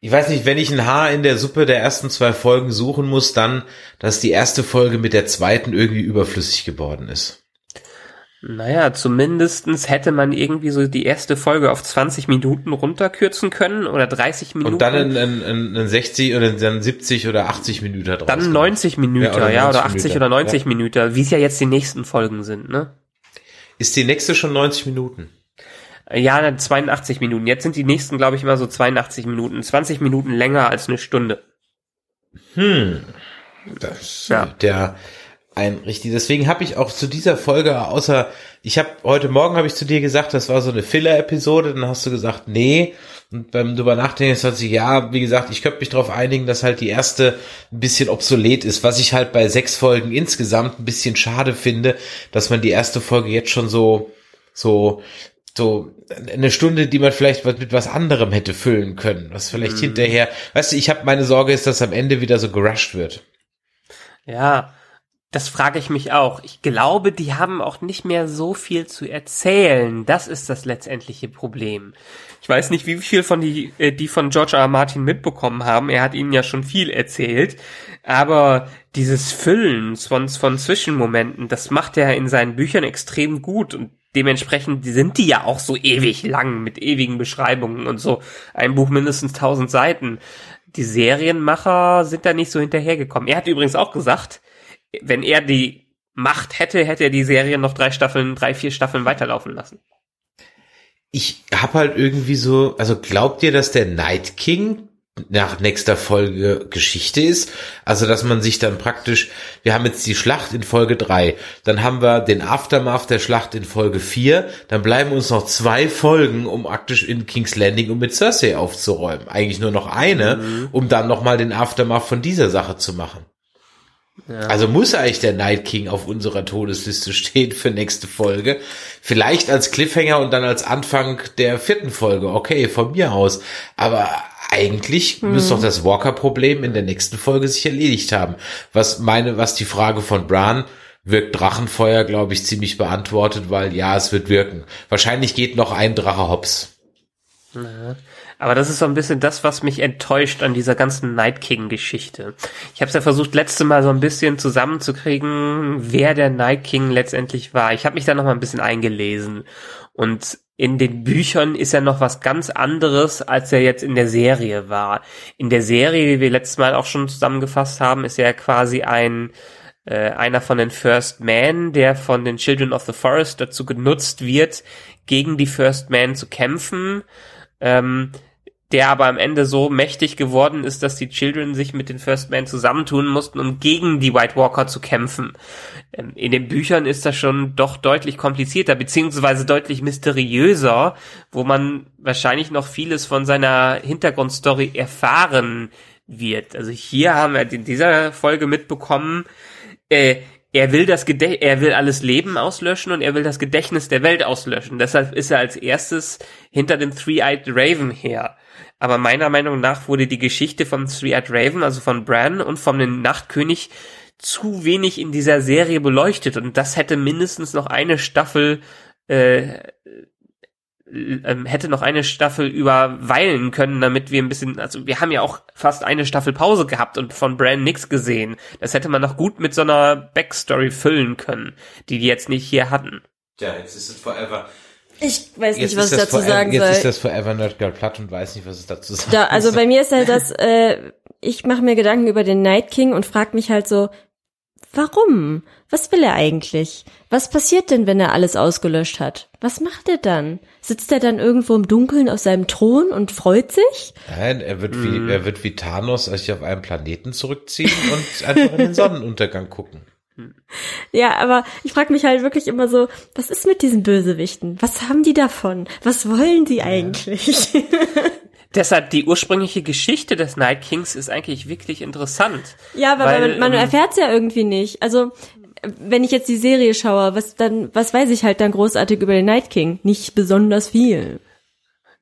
Ich weiß nicht, wenn ich ein Haar in der Suppe der ersten zwei Folgen suchen muss, dann, dass die erste Folge mit der zweiten irgendwie überflüssig geworden ist. Naja, zumindestens hätte man irgendwie so die erste Folge auf 20 Minuten runterkürzen können oder 30 Minuten. Und dann ein, ein, ein, ein 60 oder dann 70 oder 80 Minuten draus. dann gemacht. 90 Minuten, Ja, ja, oder oder, 90 80 Minuten. oder 90 Minuten, wie es ja jetzt die nächsten Folgen sind, ne? Ist die nächste schon 90 Minuten? Ja, dann 82 Minuten. Jetzt sind die nächsten, glaube ich, mal so 82 Minuten. 20 Minuten länger als eine Stunde. Hm. Das Ja. der ein richtig. Deswegen habe ich auch zu dieser Folge, außer ich habe heute Morgen habe ich zu dir gesagt, das war so eine Filler-Episode. Dann hast du gesagt, nee. Und beim drüber nachdenken, hat sich ja, wie gesagt, ich könnte mich darauf einigen, dass halt die erste ein bisschen obsolet ist. Was ich halt bei sechs Folgen insgesamt ein bisschen schade finde, dass man die erste Folge jetzt schon so so so eine Stunde, die man vielleicht mit was anderem hätte füllen können, was vielleicht hinterher, weißt du, ich habe meine Sorge ist, dass am Ende wieder so gerusht wird. Ja, das frage ich mich auch. Ich glaube, die haben auch nicht mehr so viel zu erzählen. Das ist das letztendliche Problem. Ich weiß nicht, wie viel von die, äh, die von George R. R. Martin mitbekommen haben. Er hat ihnen ja schon viel erzählt. Aber dieses Füllen von, von Zwischenmomenten, das macht er in seinen Büchern extrem gut und dementsprechend sind die ja auch so ewig lang mit ewigen Beschreibungen und so. Ein Buch mindestens tausend Seiten. Die Serienmacher sind da nicht so hinterhergekommen. Er hat übrigens auch gesagt, wenn er die Macht hätte, hätte er die Serie noch drei Staffeln, drei, vier Staffeln weiterlaufen lassen. Ich hab halt irgendwie so, also glaubt ihr, dass der Night King nach nächster Folge Geschichte ist? Also, dass man sich dann praktisch, wir haben jetzt die Schlacht in Folge drei, dann haben wir den Aftermath der Schlacht in Folge vier, dann bleiben uns noch zwei Folgen, um praktisch in King's Landing und mit Cersei aufzuräumen. Eigentlich nur noch eine, um dann nochmal den Aftermath von dieser Sache zu machen. Also muss eigentlich der Night King auf unserer Todesliste stehen für nächste Folge. Vielleicht als Cliffhanger und dann als Anfang der vierten Folge. Okay, von mir aus. Aber eigentlich müsste doch das Walker-Problem in der nächsten Folge sich erledigt haben. Was meine, was die Frage von Bran wirkt Drachenfeuer, glaube ich, ziemlich beantwortet, weil ja, es wird wirken. Wahrscheinlich geht noch ein Drache hops. Aber das ist so ein bisschen das, was mich enttäuscht an dieser ganzen Night King-Geschichte. Ich habe es ja versucht, letzte Mal so ein bisschen zusammenzukriegen, wer der Night King letztendlich war. Ich habe mich da noch mal ein bisschen eingelesen. Und in den Büchern ist er noch was ganz anderes, als er jetzt in der Serie war. In der Serie, wie wir letztes Mal auch schon zusammengefasst haben, ist er quasi ein äh, einer von den First Men, der von den Children of the Forest dazu genutzt wird, gegen die First Men zu kämpfen. Ähm, der aber am Ende so mächtig geworden ist, dass die Children sich mit den First Men zusammentun mussten, um gegen die White Walker zu kämpfen. Ähm, in den Büchern ist das schon doch deutlich komplizierter, beziehungsweise deutlich mysteriöser, wo man wahrscheinlich noch vieles von seiner Hintergrundstory erfahren wird. Also hier haben wir in dieser Folge mitbekommen, äh, er will das Gedächt er will alles Leben auslöschen und er will das Gedächtnis der Welt auslöschen. Deshalb ist er als erstes hinter dem Three-Eyed Raven her. Aber meiner Meinung nach wurde die Geschichte von Three-Eyed Raven, also von Bran und von dem Nachtkönig zu wenig in dieser Serie beleuchtet und das hätte mindestens noch eine Staffel äh, ähm, hätte noch eine Staffel überweilen können, damit wir ein bisschen, also wir haben ja auch fast eine Staffel Pause gehabt und von Bran nix gesehen. Das hätte man noch gut mit so einer Backstory füllen können, die die jetzt nicht hier hatten. Ja, jetzt ist es forever. Ich weiß nicht, Jetzt was ich dazu forever, sagen Jetzt ist soll. das Forever Nerd Girl platt und weiß nicht, was es dazu sagt. Da, also bei mir ist halt das, äh, ich mache mir Gedanken über den Night King und frag mich halt so, warum? Was will er eigentlich? Was passiert denn, wenn er alles ausgelöscht hat? Was macht er dann? Sitzt er dann irgendwo im Dunkeln auf seinem Thron und freut sich? Nein, er wird wie, er wird wie Thanos sich auf einem Planeten zurückziehen und einfach in den Sonnenuntergang gucken. Ja, aber ich frage mich halt wirklich immer so, was ist mit diesen Bösewichten? Was haben die davon? Was wollen die eigentlich? Deshalb die ursprüngliche Geschichte des Night Kings ist eigentlich wirklich interessant. ja, aber Weil, man, man ähm, erfährt's ja irgendwie nicht. Also wenn ich jetzt die Serie schaue, was dann, was weiß ich halt dann großartig über den Night King? Nicht besonders viel.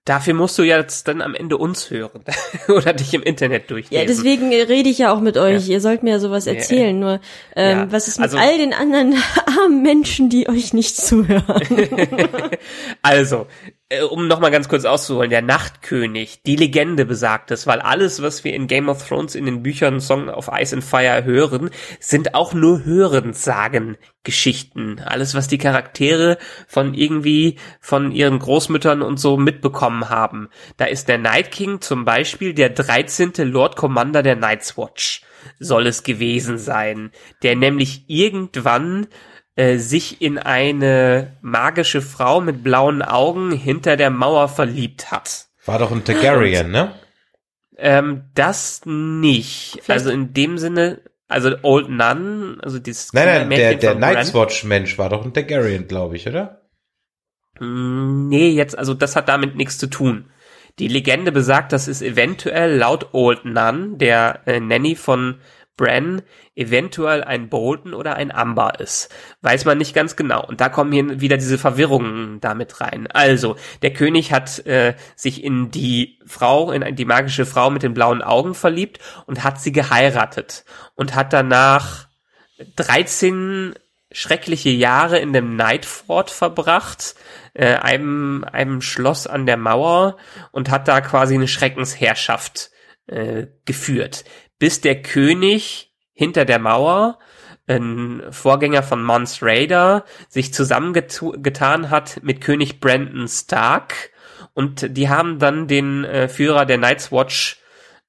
Dafür musst du jetzt dann am Ende uns hören oder dich im Internet durchlesen. Ja, deswegen rede ich ja auch mit euch. Ihr sollt mir sowas erzählen. Nur ähm, Ja, was ist mit also- all den anderen armen Menschen, die euch nicht zuhören? Also, äh, um nochmal ganz kurz auszuholen, der Nachtkönig, die Legende besagt es, weil alles, was wir in Game of Thrones in den Büchern Song of Ice and Fire hören, sind auch nur Hörensagen, Geschichten. Alles, was die Charaktere von irgendwie von ihren Großmüttern und so mitbekommen haben. Da ist der Night King zum Beispiel der 13. Lord Commander der Night's Watch soll es gewesen sein, der nämlich irgendwann äh, sich in eine magische Frau mit blauen Augen hinter der Mauer verliebt hat. War doch ein Targaryen, ne? Ähm, das nicht. Also in dem Sinne, also Old Nun, also dieses Nein, nein, der, Mädchen der. Night's Watch Mensch war doch ein Targaryen, glaube ich, oder? Mm, Nee, jetzt, also das hat damit nichts zu tun. Die Legende besagt, dass es eventuell laut Old Nun, der äh, Nanny von Bran, eventuell ein Bolton oder ein Amber ist. Weiß man nicht ganz genau. Und da kommen hier wieder diese Verwirrungen damit rein. Also, der König hat äh, sich in die Frau, in die magische Frau mit den blauen Augen verliebt und hat sie geheiratet. Und hat danach 13 schreckliche Jahre in dem Nightfort verbracht, äh, einem, einem Schloss an der Mauer und hat da quasi eine Schreckensherrschaft äh, geführt, bis der König hinter der Mauer, ein Vorgänger von Mons Raider, sich zusammengetan hat mit König Brandon Stark und die haben dann den äh, Führer der Night's Watch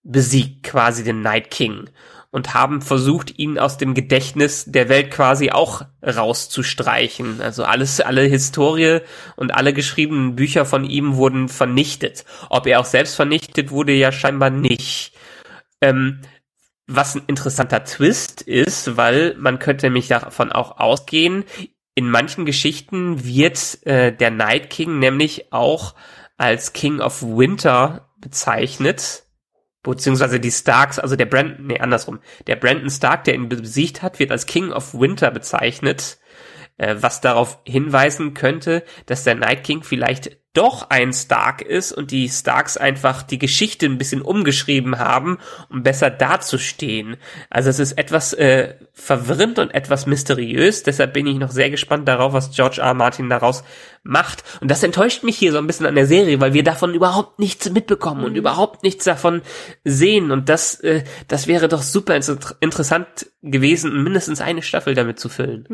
besiegt, quasi den Night King und haben versucht, ihn aus dem Gedächtnis der Welt quasi auch rauszustreichen. Also alles, alle Historie und alle geschriebenen Bücher von ihm wurden vernichtet. Ob er auch selbst vernichtet wurde, ja scheinbar nicht. Ähm, was ein interessanter Twist ist, weil man könnte nämlich davon auch ausgehen, in manchen Geschichten wird äh, der Night King nämlich auch als King of Winter bezeichnet beziehungsweise die Starks, also der Brandon, nee, andersrum, der Brandon Stark, der ihn besiegt hat, wird als King of Winter bezeichnet, äh, was darauf hinweisen könnte, dass der Night King vielleicht doch ein Stark ist und die Starks einfach die Geschichte ein bisschen umgeschrieben haben, um besser dazustehen. Also es ist etwas äh, verwirrend und etwas mysteriös, deshalb bin ich noch sehr gespannt darauf, was George R. Martin daraus macht. Und das enttäuscht mich hier so ein bisschen an der Serie, weil wir davon überhaupt nichts mitbekommen und überhaupt nichts davon sehen. Und das, äh, das wäre doch super inter interessant gewesen, mindestens eine Staffel damit zu füllen.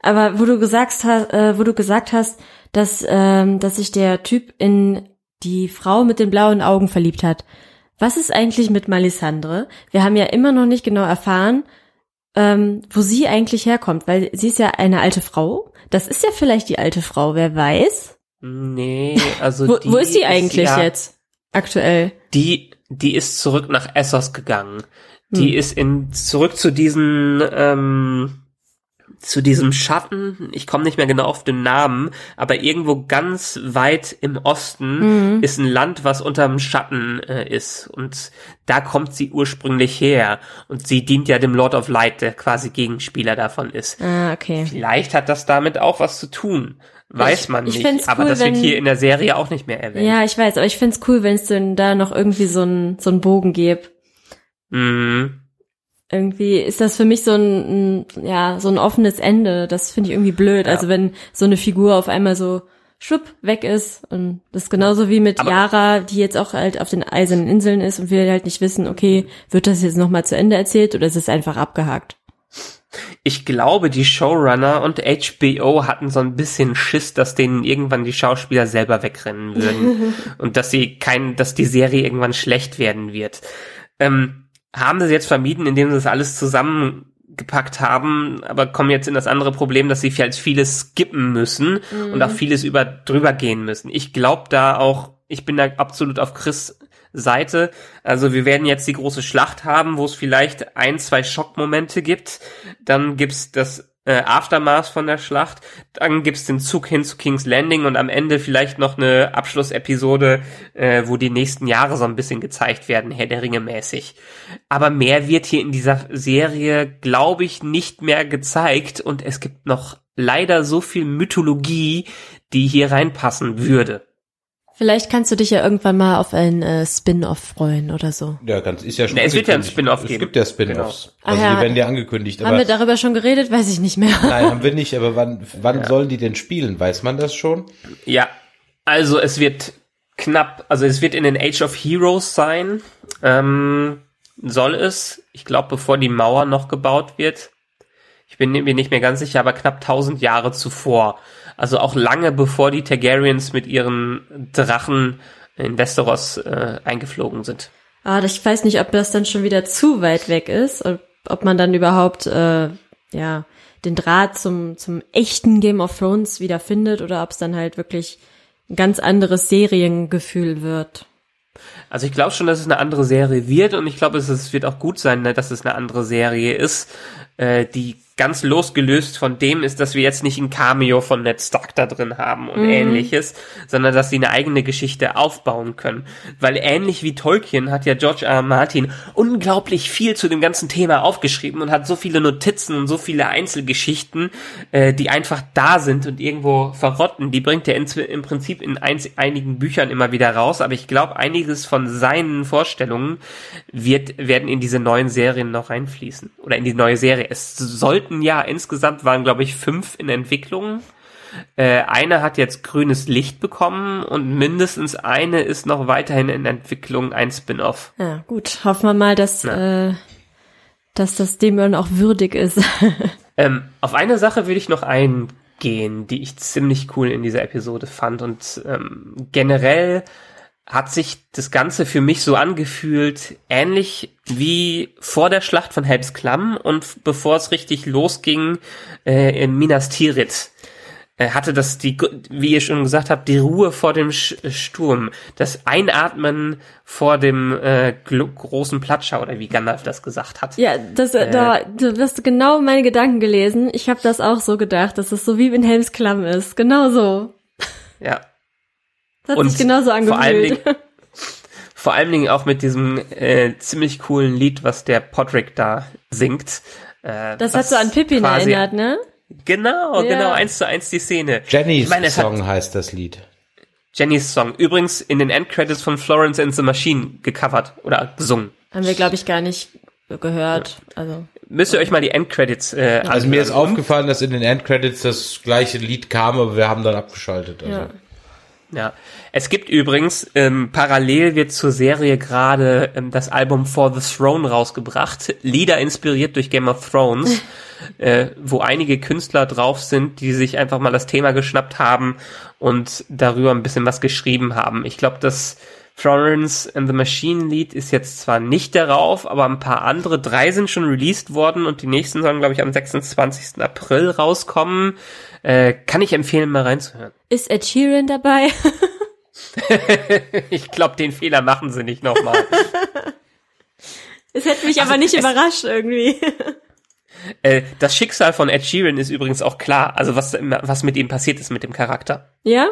Aber wo du gesagt hast, äh, wo du gesagt hast, dass, ähm, dass sich der Typ in die Frau mit den blauen Augen verliebt hat. Was ist eigentlich mit Melisandre? Wir haben ja immer noch nicht genau erfahren, ähm, wo sie eigentlich herkommt, weil sie ist ja eine alte Frau. Das ist ja vielleicht die alte Frau, wer weiß. Nee, also Wo, wo ist sie eigentlich ja, jetzt? Aktuell. Die, die ist zurück nach Essos gegangen. Die Hm. ist in zurück zu diesen ähm, zu diesem Schatten. Ich komme nicht mehr genau auf den Namen, aber irgendwo ganz weit im Osten Mhm. ist ein Land, was unterm Schatten äh, ist und da kommt sie ursprünglich her und sie dient ja dem Lord of Light, der quasi Gegenspieler davon ist. Ah, okay. Vielleicht hat das damit auch was zu tun. Weiß Ich- man ich nicht. fänd's aber cool, das wird wenn- hier in der Serie auch nicht mehr erwähnt. Ja, ich weiß, aber ich find's cool, wenn es denn da noch irgendwie so ein so Bogen gibt. Mhm. Irgendwie ist das für mich so ein, ja so ein offenes Ende. Das finde ich irgendwie blöd. Ja. Also wenn so eine Figur auf einmal so schwupp weg ist und das ist genauso wie mit Aber- Yara, die jetzt auch halt auf den eisernen Inseln ist und wir halt nicht wissen, okay, wird das jetzt noch mal zu Ende erzählt oder ist es einfach abgehakt? Ich glaube, die Showrunner und HBO hatten so ein bisschen Schiss, dass denen irgendwann die Schauspieler selber wegrennen würden und dass sie kein, dass die Serie irgendwann schlecht werden wird. Ähm, haben sie jetzt vermieden, indem sie das alles zusammengepackt haben, aber kommen jetzt in das andere Problem, dass sie vielleicht vieles skippen müssen und auch vieles über drüber gehen müssen. Ich glaube da auch, ich bin da absolut auf Chris Seite. Also wir werden jetzt die große Schlacht haben, wo es vielleicht ein, zwei Schockmomente gibt. Dann gibt's das äh, Aftermath von der Schlacht. Dann gibt's den Zug hin zu King's Landing und am Ende vielleicht noch eine Abschlussepisode, äh, wo die nächsten Jahre so ein bisschen gezeigt werden, Herr der Ringe mäßig. Aber mehr wird hier in dieser Serie, glaube ich, nicht mehr gezeigt und es gibt noch leider so viel Mythologie, die hier reinpassen würde. Vielleicht kannst du dich ja irgendwann mal auf ein äh, Spin-off freuen oder so. Ja, ganz ist ja schon. Nee, es wird ja ein. Spin-off Es geben. gibt ja Spin-offs. Genau. Also Ah, ja. die werden ja angekündigt. Haben Aber wir darüber schon geredet? Weiß ich nicht mehr. nein, haben wir nicht. Aber wann, wann sollen die denn spielen? Weiß man das schon? Ja, also es wird knapp, also es wird in den Age of Heroes sein. Ähm, soll es, ich glaube, bevor die Mauer noch gebaut wird. Ich bin mir nicht mehr ganz sicher, aber knapp 1000 Jahre zuvor. Also auch lange bevor die Targaryens mit ihren Drachen in Westeros äh, eingeflogen sind. Ah, ich weiß nicht, ob das dann schon wieder zu weit weg ist, ob, ob man dann überhaupt äh, ja den Draht zum zum echten Game of Thrones wieder findet oder ob es dann halt wirklich ein ganz anderes Seriengefühl wird. Also ich glaube schon, dass es eine andere Serie wird und ich glaube, es, es wird auch gut sein, ne, dass es eine andere Serie ist, äh, die ganz losgelöst von dem ist, dass wir jetzt nicht ein Cameo von Ned Stark da drin haben und ähnliches, sondern dass sie eine eigene Geschichte aufbauen können. Weil ähnlich wie Tolkien hat ja George R. R. Martin unglaublich viel zu dem ganzen Thema aufgeschrieben und hat so viele Notizen und so viele Einzelgeschichten, äh, die einfach da sind und irgendwo verrotten. Die bringt er in, im Prinzip in eins, einigen Büchern immer wieder raus, aber ich glaube, einiges von seinen Vorstellungen wird, werden in diese neuen Serien noch reinfließen. Oder in die neue Serie. Es sollten ja, insgesamt waren, glaube ich, fünf in Entwicklung. Äh, eine hat jetzt grünes Licht bekommen und mindestens eine ist noch weiterhin in Entwicklung, ein Spin-off. Ja, gut. Hoffen wir mal, dass äh, dass das dem dann auch würdig ist. Ähm, auf eine Sache will ich noch eingehen, die ich ziemlich cool in dieser Episode fand. Und ähm, generell hat sich das Ganze für mich so angefühlt, ähnlich wie vor der Schlacht von Helms Klamm und bevor es richtig losging äh, in Minas Tirith. Äh, hatte das die, wie ihr schon gesagt habt, die Ruhe vor dem Sch Sturm, das Einatmen vor dem äh, großen Platscher oder wie Gandalf das gesagt hat. ja, das äh, da du hast genau meine Gedanken gelesen. Ich habe das auch so gedacht, dass es so wie in Helms Klamm ist. Genau so. ja. Das hat Und sich genauso vor allen angefühlt. Dingen- Vor allen Dingen auch mit diesem äh, ziemlich coolen Lied, was der Podrick da singt. Äh, Das hat so an Pippin erinnert, ne? Genau, Ja. genau, eins zu eins die Szene. Jennys meine, Song hat, heißt das Lied. Jennys Song. Übrigens in den Endcredits von Florence and the Machine gecovert oder gesungen. Haben wir, glaube ich, gar nicht gehört. Also Müsst ihr euch mal die Endcredits äh, Also mir ist aufgefallen, dass in den Endcredits das gleiche Lied kam, aber wir haben dann abgeschaltet. Also. ja. Ja, es gibt übrigens ähm, parallel wird zur Serie gerade ähm, das Album For the Throne rausgebracht, Lieder inspiriert durch Game of Thrones, äh, wo einige Künstler drauf sind, die sich einfach mal das Thema geschnappt haben und darüber ein bisschen was geschrieben haben. Ich glaube, das Florence and the Machine Lied ist jetzt zwar nicht darauf, aber ein paar andere, drei sind schon released worden und die nächsten sollen, glaube ich, am 26. April rauskommen. Äh, kann ich empfehlen, mal reinzuhören. Ist Ed Sheeran dabei? Ich glaube, den Fehler machen sie nicht nochmal. Es hätte mich Also, aber nicht überrascht irgendwie. äh, das Schicksal von Ed Sheeran ist übrigens auch klar. Also was, was mit ihm passiert ist mit dem Charakter. Ja?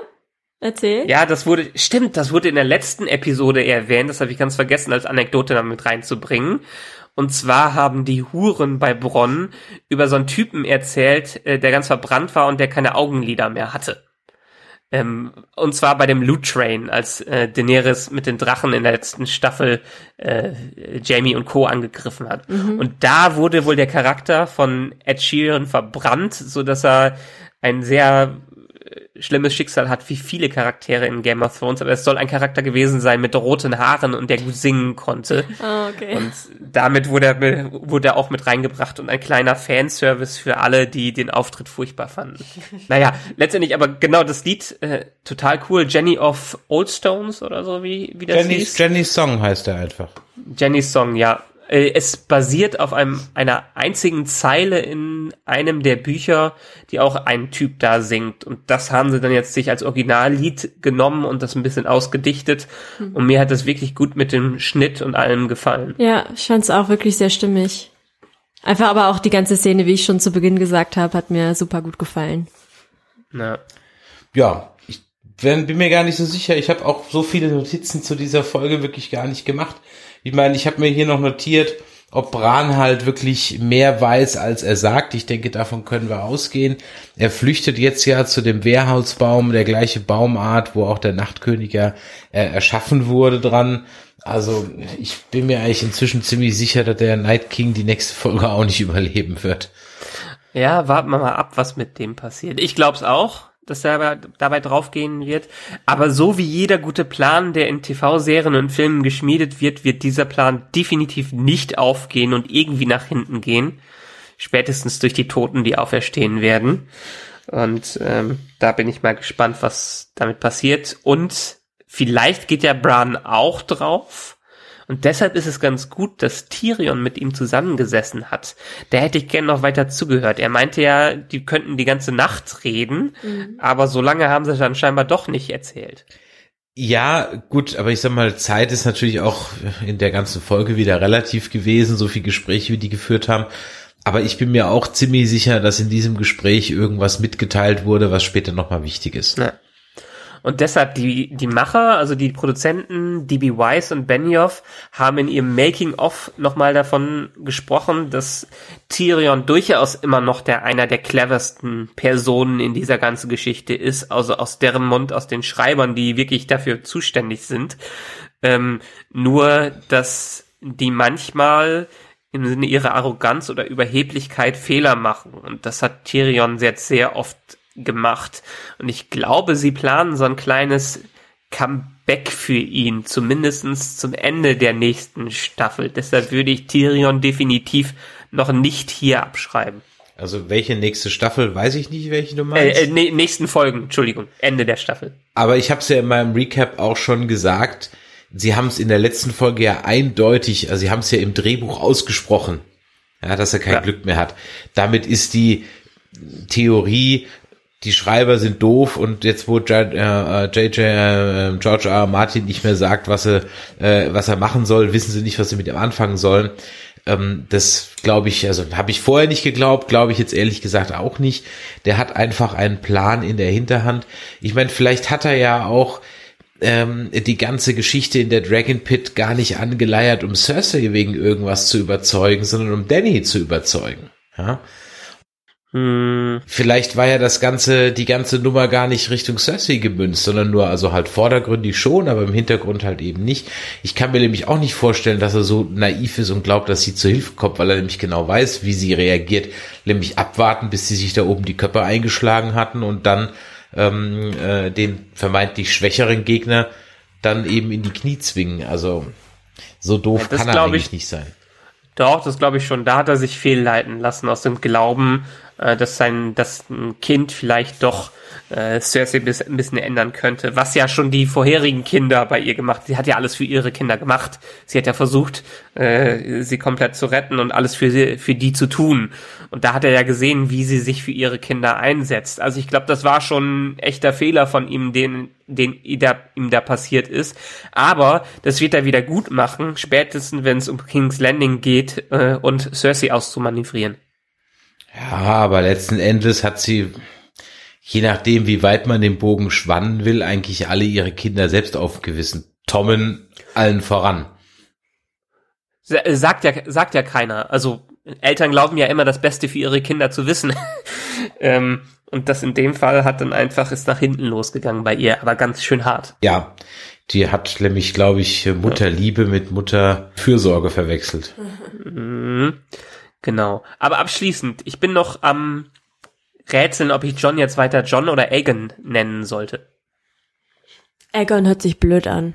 Erzähl. Ja, das wurde, stimmt, das wurde in der letzten Episode erwähnt. Das habe ich ganz vergessen, als Anekdote damit reinzubringen. Und zwar haben die Huren bei Bronn über so einen Typen erzählt, äh, der ganz verbrannt war und der keine Augenlider mehr hatte. Ähm, und zwar bei dem Loot Train, als äh, Daenerys mit den Drachen in der letzten Staffel äh, Jamie und Co. angegriffen hat. Und da wurde wohl der Charakter von Ed Sheeran verbrannt, so dass er ein sehr schlimmes Schicksal hat, wie viele Charaktere in Game of Thrones. Aber es soll ein Charakter gewesen sein mit roten Haaren und der gut singen konnte. Ah, okay. Und damit wurde er, wurde er auch mit reingebracht und ein kleiner Fanservice für alle, die den Auftritt furchtbar fanden. naja, letztendlich aber genau das Lied, äh, total cool. Jenny of Old Stones oder so, wie, wie das Jenny's, hieß. Jenny's Song heißt er einfach. Jennys Song, ja. Äh, Es basiert auf einem, einer einzigen Zeile in einem der Bücher, die auch ein Typ da singt. Und das haben sie dann jetzt sich als Originallied genommen und das ein bisschen ausgedichtet. Und mir hat das wirklich gut mit dem Schnitt und allem gefallen. Ja, ich fand's auch wirklich sehr stimmig. Einfach aber auch die ganze Szene, wie ich schon zu Beginn gesagt habe, hat mir super gut gefallen. Ja. Ja, ich bin bin mir gar nicht so sicher. Ich habe auch so viele Notizen zu dieser Folge wirklich gar nicht gemacht. Ich meine, ich habe mir hier noch notiert, ob Bran halt wirklich mehr weiß, als er sagt. Ich denke, davon können wir ausgehen. Er flüchtet jetzt ja zu dem Wehrhausbaum, der gleiche Baumart, wo auch der Nachtkönig ja äh, erschaffen wurde dran. Also ich bin mir eigentlich inzwischen ziemlich sicher, dass der Night King die nächste Folge auch nicht überleben wird. Ja, warten wir mal ab, was mit dem passiert. Ich glaub's auch, dass er dabei- draufgehen wird. Aber so wie jeder gute Plan, der in TV-Serien und Filmen geschmiedet wird, wird dieser Plan definitiv nicht aufgehen und irgendwie nach hinten gehen. Spätestens durch die Toten, die auferstehen werden. Und ähm, da bin ich mal gespannt, was damit passiert. Und vielleicht geht ja Bran auch drauf. Und deshalb ist es ganz gut, dass Tyrion mit ihm zusammengesessen hat. Da hätte ich gern noch weiter zugehört. Er meinte ja, die könnten die ganze Nacht reden, aber so lange haben sie dann scheinbar doch nicht erzählt. Ja, gut, aber ich sag mal, Zeit ist natürlich auch in der ganzen Folge wieder relativ gewesen, so viel Gespräche, wie die geführt haben. Aber ich bin mir auch ziemlich sicher, dass in diesem Gespräch irgendwas mitgeteilt wurde, was später nochmal wichtig ist. Ja. Und deshalb die, die Macher, also die Produzenten, DB Weiss und Benioff, haben in ihrem Making-of nochmal davon gesprochen, dass Tyrion durchaus immer noch der einer der cleversten Personen in dieser ganzen Geschichte ist, also aus deren Mund, aus den Schreibern, die wirklich dafür zuständig sind. Ähm, nur, dass die manchmal im Sinne ihrer Arroganz oder Überheblichkeit Fehler machen. Und das hat Tyrion jetzt sehr oft gemacht. Und ich glaube, sie planen so ein kleines Comeback für ihn, zumindestens zum Ende der nächsten Staffel. Deshalb würde ich Tyrion definitiv noch nicht hier abschreiben. Also welche nächste Staffel, weiß ich nicht, welche du meinst. Äh, äh, nee, nächsten Folgen, Entschuldigung, Ende der Staffel. Aber ich habe es ja in meinem Recap auch schon gesagt. Sie haben es in der letzten Folge ja eindeutig, also sie haben es ja im Drehbuch ausgesprochen, ja, dass er kein Ja. Glück mehr hat. Damit ist die Theorie, die Schreiber sind doof und jetzt wo J- äh, JJ äh, George R. R. Martin nicht mehr sagt, was er äh, was er machen soll, wissen sie nicht, was sie mit ihm anfangen sollen. Ähm, das glaube ich, also habe ich vorher nicht geglaubt, glaube ich jetzt ehrlich gesagt auch nicht. Der hat einfach einen Plan in der Hinterhand. Ich meine, vielleicht hat er ja auch ähm, die ganze Geschichte in der Dragon Pit gar nicht angeleiert, um Cersei wegen irgendwas zu überzeugen, sondern um Danny zu überzeugen. Ja? Hm, Vielleicht war ja das ganze, die ganze Nummer gar nicht Richtung Cersei gemünzt, sondern nur also halt vordergründig schon, aber im Hintergrund halt eben nicht. Ich kann mir nämlich auch nicht vorstellen, dass er so naiv ist und glaubt, dass sie zur Hilfe kommt, weil er nämlich genau weiß, wie sie reagiert. Nämlich abwarten, bis sie sich da oben die Köpfe eingeschlagen hatten und dann ähm, äh, den vermeintlich schwächeren Gegner dann eben in die Knie zwingen. Also so doof Ja, das kann er eigentlich ich- nicht sein. Doch, das glaube ich schon. Da hat er sich fehlleiten lassen aus dem Glauben, äh, dass sein, dass ein Kind vielleicht doch äh, Cersei bis, ein bisschen ändern könnte. Was ja schon die vorherigen Kinder bei ihr gemacht. Sie hat ja alles für ihre Kinder gemacht. Sie hat ja versucht, äh, sie komplett zu retten und alles für sie, für die zu tun. Und da hat er ja gesehen, wie sie sich für ihre Kinder einsetzt. Also ich glaube, das war schon ein echter Fehler von ihm, den, den ihm da, passiert ist. Aber das wird er wieder gut machen, spätestens wenn es um King's Landing geht äh, und Cersei auszumanövrieren. Ja, aber letzten Endes hat sie, je nachdem, wie weit man den Bogen spannen will, eigentlich alle ihre Kinder selbst aufgewissen. Tommen allen voran. Sa- Sagt ja, sagt ja keiner. Also Eltern glauben ja immer, das Beste für ihre Kinder zu wissen. ähm, und das in dem Fall hat dann einfach ist nach hinten losgegangen bei ihr, aber ganz schön hart. Ja, die hat nämlich, glaube ich, Mutterliebe mit Mutterfürsorge verwechselt. Mhm. Genau. Aber abschließend, ich bin noch am Rätseln, ob ich John jetzt weiter John oder Aegon nennen sollte. Aegon hört sich blöd an.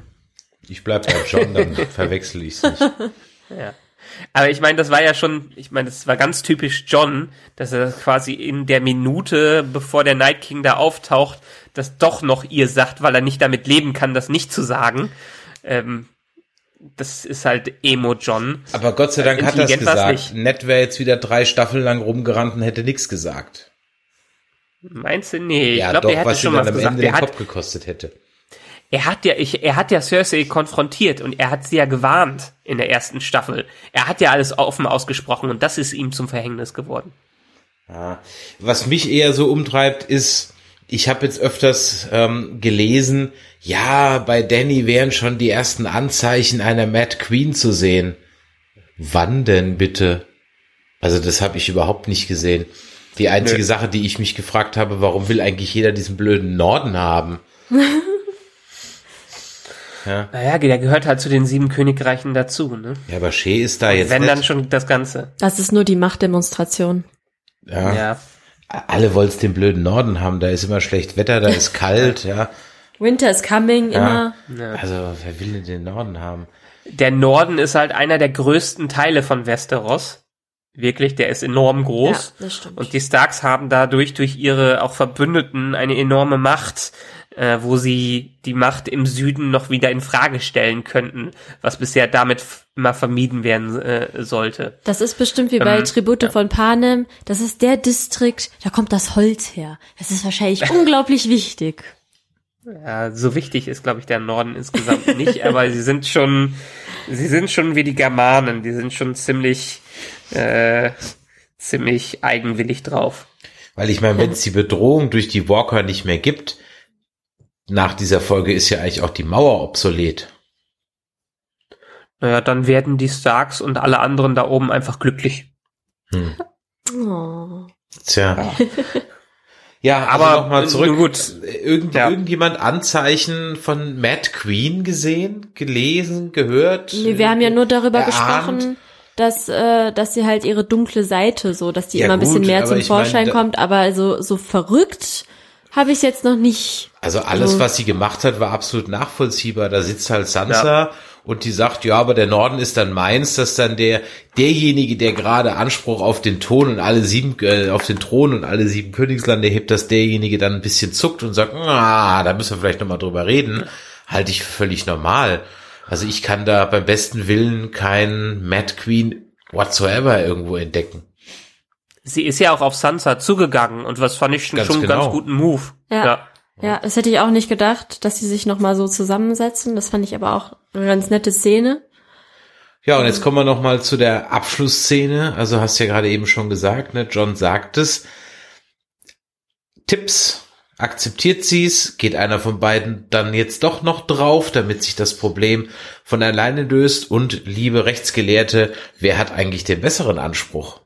Ich bleib bei John, dann verwechsel ich's nicht. Ja. Aber ich meine, das war ja schon, ich meine, das war ganz typisch John, dass er quasi in der Minute, bevor der Night King da auftaucht, das doch noch ihr sagt, weil er nicht damit leben kann, das nicht zu sagen. Ähm, das ist halt Emo John. Aber Gott sei Dank hat er es Intelligent war's gesagt. Ned wäre jetzt wieder drei Staffeln lang rumgerannt und hätte nichts gesagt. Meinst du? Nee, ich ja, glaube, doch, er hätte was schon was gesagt. Ende Er den hat, Kopf gekostet hätte. er hat ja, ich, er hat ja Cersei konfrontiert und er hat sie ja gewarnt in der ersten Staffel. Er hat ja alles offen ausgesprochen und das ist ihm zum Verhängnis geworden. Ja. Was mich eher so umtreibt, ist, ich habe jetzt öfters ähm, gelesen, ja, bei Danny wären schon die ersten Anzeichen einer Mad Queen zu sehen. Wann denn bitte? Also das habe ich überhaupt nicht gesehen. Die einzige Nö. Sache, die ich mich gefragt habe, warum will eigentlich jeder diesen blöden Norden haben? Naja, der gehört halt zu den sieben Königreichen dazu, ne? Ja, aber Shea ist da jetzt Wenn nicht. dann schon das Ganze. Das ist nur die Machtdemonstration. ja. Ja. Alle wollt's den blöden Norden haben. Da ist immer schlecht Wetter, da ist kalt, ja. Winter is coming, immer. Also, wer will denn den Norden haben? Der Norden ist halt einer der größten Teile von Westeros. Wirklich, der ist enorm groß. Ja, das stimmt. Und die Starks haben dadurch durch ihre auch Verbündeten eine enorme Macht, äh, wo sie die Macht im Süden noch wieder in Frage stellen könnten, was bisher damit immer vermieden werden äh, sollte. Das ist bestimmt wie bei Ähm, Tribute von Panem. Das ist der Distrikt, da kommt das Holz her. Das ist wahrscheinlich unglaublich wichtig. Ja, so wichtig ist, glaube ich, der Norden insgesamt nicht, aber sie sind schon, sie sind schon wie die Germanen, die sind schon ziemlich, äh, ziemlich eigenwillig drauf. Weil ich meine, wenn es die Bedrohung durch die Walker nicht mehr gibt, nach dieser Folge ist ja eigentlich auch die Mauer obsolet. Naja, dann werden die Starks und alle anderen da oben einfach glücklich. Oh. Tja. Ja, Aber, aber nochmal äh, zurück. gut. Irgend, Ja. Irgendjemand Anzeichen von Mad Queen gesehen, gelesen, gehört? Nee, wir haben ja nur darüber erahnt? gesprochen, dass, äh, dass sie halt ihre dunkle Seite so, dass die Ja, immer ein bisschen mehr zum Vorschein da- kommt, aber so, so verrückt habe ich jetzt noch nicht. Also alles, So. was sie gemacht hat, war absolut nachvollziehbar. Da sitzt halt Sansa und die sagt, ja, aber der Norden ist dann meins, dass dann der derjenige, der gerade Anspruch auf den Thron und alle sieben äh, auf den Thron und alle sieben Königslande hebt, dass derjenige dann ein bisschen zuckt und sagt, ah, da müssen wir vielleicht noch mal drüber reden. Halte ich für völlig normal. Also ich kann da beim besten Willen kein Mad Queen whatsoever irgendwo entdecken. Sie ist ja auch auf Sansa zugegangen und was fand ich schon, Ganz schon einen genau. ganz guten Move. Ja. Ja, das hätte ich auch nicht gedacht, dass sie sich nochmal so zusammensetzen. Das fand ich aber auch eine ganz nette Szene. Ja, und jetzt kommen wir noch mal zu der Abschlussszene. Also hast ja gerade eben schon gesagt, ne? John sagt es. Tipps. Akzeptiert sie's? Geht einer von beiden dann jetzt doch noch drauf, damit sich das Problem von alleine löst? Und liebe Rechtsgelehrte, wer hat eigentlich den besseren Anspruch?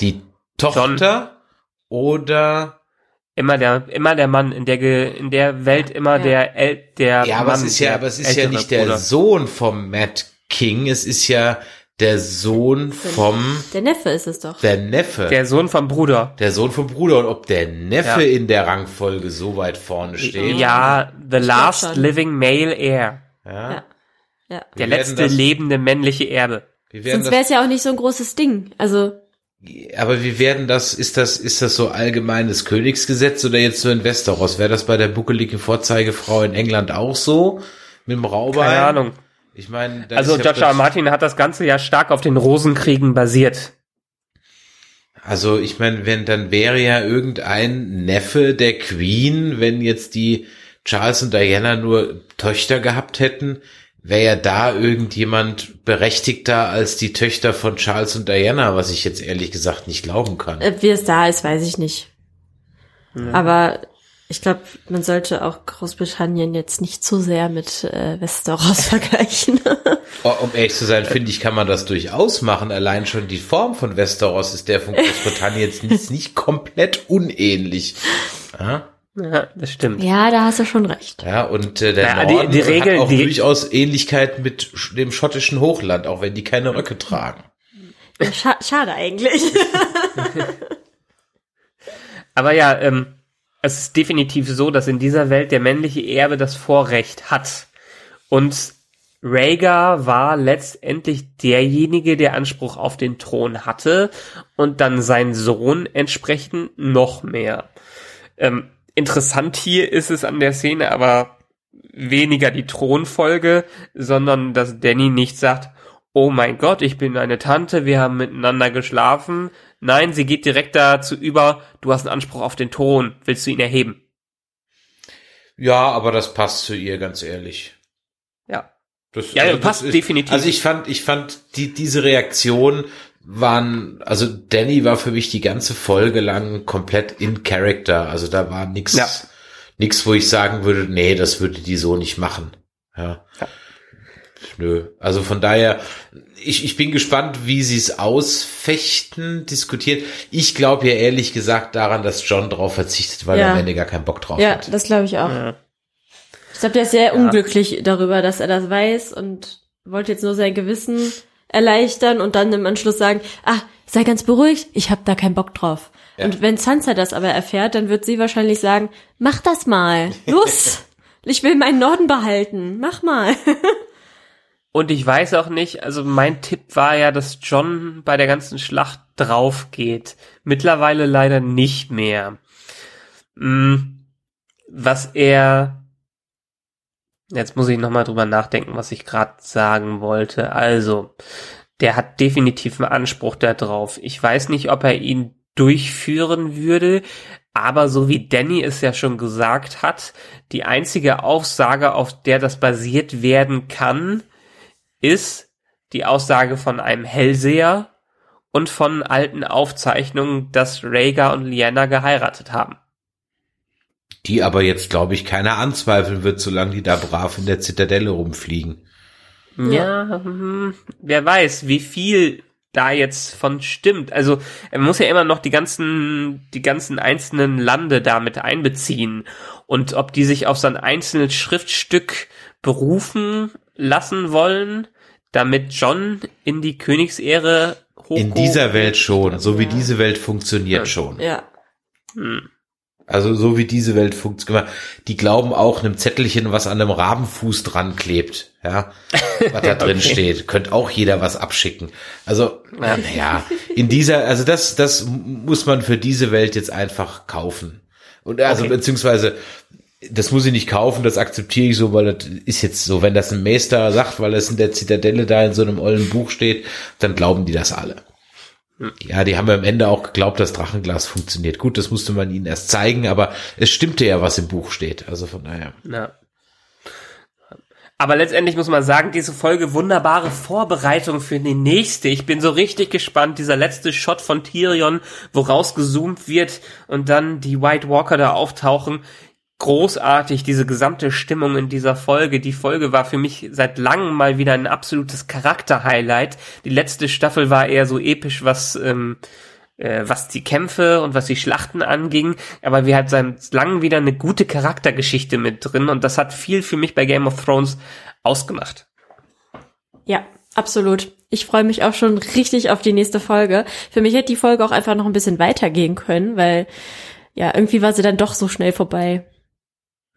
Die Tochter oder Immer der, immer der Mann in der, in der Welt immer Ja. der, El, der ja, aber Mann, es ist ja, der aber es ist ja nicht der Bruder. Sohn vom Matt King, es ist ja der Sohn vom Der Neffe ist es doch. der Neffe, der, Der Sohn vom Bruder. Sohn vom Bruder und ob der Neffe Ja. in der Rangfolge so weit vorne steht. Ja, the last living male heir. ja. Ja. Ja. Der letzte das- lebende männliche Erbe. Sonst wäre es ja auch nicht so ein großes Ding. Also, aber wie werden das, ist das, ist das so allgemeines Königsgesetz oder jetzt so in Westeros? Wäre das bei der buckeligen Vorzeigefrau in England auch so? Mit dem Raubein? Keine Ahnung. Ich meine, Also ist ja George R. Martin hat das Ganze ja stark auf den Rosenkriegen basiert. Also ich meine, wenn dann wäre ja irgendein Neffe der Queen, wenn jetzt die Charles und Diana nur Töchter gehabt hätten, wäre ja da irgendjemand berechtigter als die Töchter von Charles und Diana, was ich jetzt ehrlich gesagt nicht glauben kann. äh, wie es da ist, weiß ich nicht. Aber ich glaube, man sollte auch Großbritannien jetzt nicht zu sehr mit äh, Westeros vergleichen. Oh, um ehrlich zu sein, finde ich, kann man das durchaus machen. Allein schon die Form von Westeros ist der von Großbritannien jetzt nicht, nicht komplett unähnlich. Ja, Ja, das stimmt. ja, da hast du schon recht. ja und äh, der Ja, die- Norden die Regel- hat auch die- durchaus Ähnlichkeit mit dem schottischen Hochland, auch wenn die keine Röcke tragen. Ja, scha schade eigentlich. Aber ja, ähm, es ist definitiv so, dass in dieser Welt der männliche Erbe das Vorrecht hat. Und Rhaegar war letztendlich derjenige, der Anspruch auf den Thron hatte und dann sein Sohn entsprechend noch mehr. Ähm, interessant hier ist es an der Szene aber weniger die Thronfolge, sondern dass Danny nicht sagt, oh mein Gott, ich bin eine Tante, wir haben miteinander geschlafen. Nein, sie geht direkt dazu über, du hast einen Anspruch auf den Thron, willst du ihn erheben? Ja, aber das passt zu ihr, ganz ehrlich. Ja. Das, Ja, das passt definitiv. Also ich fand, ich fand die, diese Reaktion waren, also Danny war für mich die ganze Folge lang komplett in Character. Also da war nix, Ja. nix, wo ich sagen würde, nee, das würde die so nicht machen. Ja. Nö. Also von daher, ich, ich bin gespannt, wie sie es ausfechten, diskutieren. Ich glaube ja ehrlich gesagt daran, dass John drauf verzichtet, weil er Ja. am Ende gar keinen Bock drauf ja, hat. das glaube ich auch. Ja. Ich glaube, der ist sehr unglücklich darüber, dass er das weiß und wollte jetzt nur sein Gewissen erleichtern und dann im Anschluss sagen, ah, sei ganz beruhigt, ich habe da keinen Bock drauf. Ja. Und wenn Sansa das aber erfährt, dann wird sie wahrscheinlich sagen, mach das mal, los, ich will meinen Norden behalten, mach mal. Und ich weiß auch nicht, also mein Tipp war ja, dass John bei der ganzen Schlacht drauf geht. Mittlerweile leider nicht mehr. Hm, Was er, jetzt muss ich nochmal drüber nachdenken, was ich gerade sagen wollte. Also, der hat definitiv einen Anspruch da drauf. Ich weiß nicht, ob er ihn durchführen würde, aber so wie Danny es ja schon gesagt hat, die einzige Aussage, auf der das basiert werden kann, ist die Aussage von einem Hellseher und von alten Aufzeichnungen, dass Rhaegar und Lyanna geheiratet haben. Die aber jetzt, glaube ich, keiner anzweifeln wird, solange die da brav in der Zitadelle rumfliegen. Ja, hm, wer weiß, wie viel da jetzt von stimmt. Also er muss ja immer noch die ganzen, die ganzen einzelnen Lande damit einbeziehen und ob die sich auf so ein einzelnes Schriftstück berufen lassen wollen, damit John in die Königsehre hochgehoben In dieser Welt schon, so wie Ja. diese Welt funktioniert schon. ja. Hm. Also so wie diese Welt funktioniert. Die glauben auch einem Zettelchen, was an einem Rabenfuß dran klebt, ja, was da drin Okay. steht. Könnte auch jeder was abschicken. Also, ja, in dieser, also das, das muss man für diese Welt jetzt einfach kaufen. Und also, Okay. beziehungsweise, das muss ich nicht kaufen, das akzeptiere ich so, weil das ist jetzt so, wenn das ein Meister sagt, weil es in der Zitadelle da in so einem ollen Buch steht, dann glauben die das alle. Ja, die haben am Ende auch geglaubt, dass Drachenglas funktioniert. Gut, das musste man ihnen erst zeigen, aber es stimmte ja, was im Buch steht. Also von daher. Ja. Aber letztendlich muss man sagen, diese Folge wunderbare Vorbereitung für die nächste. Ich bin so richtig gespannt. Dieser letzte Shot von Tyrion, wo rausgezoomt wird und dann die White Walker da auftauchen. Großartig, diese gesamte Stimmung in dieser Folge. Die Folge war für mich seit langem mal wieder ein absolutes Charakter-Highlight. Die letzte Staffel war eher so episch, was ähm, äh, was die Kämpfe und was die Schlachten anging, aber wir hatten seit langem wieder eine gute Charaktergeschichte mit drin und das hat viel für mich bei Game of Thrones ausgemacht. Ja, absolut. Ich freue mich auch schon richtig auf die nächste Folge. Für mich hätte die Folge auch einfach noch ein bisschen weitergehen können, weil ja, irgendwie war sie dann doch so schnell vorbei.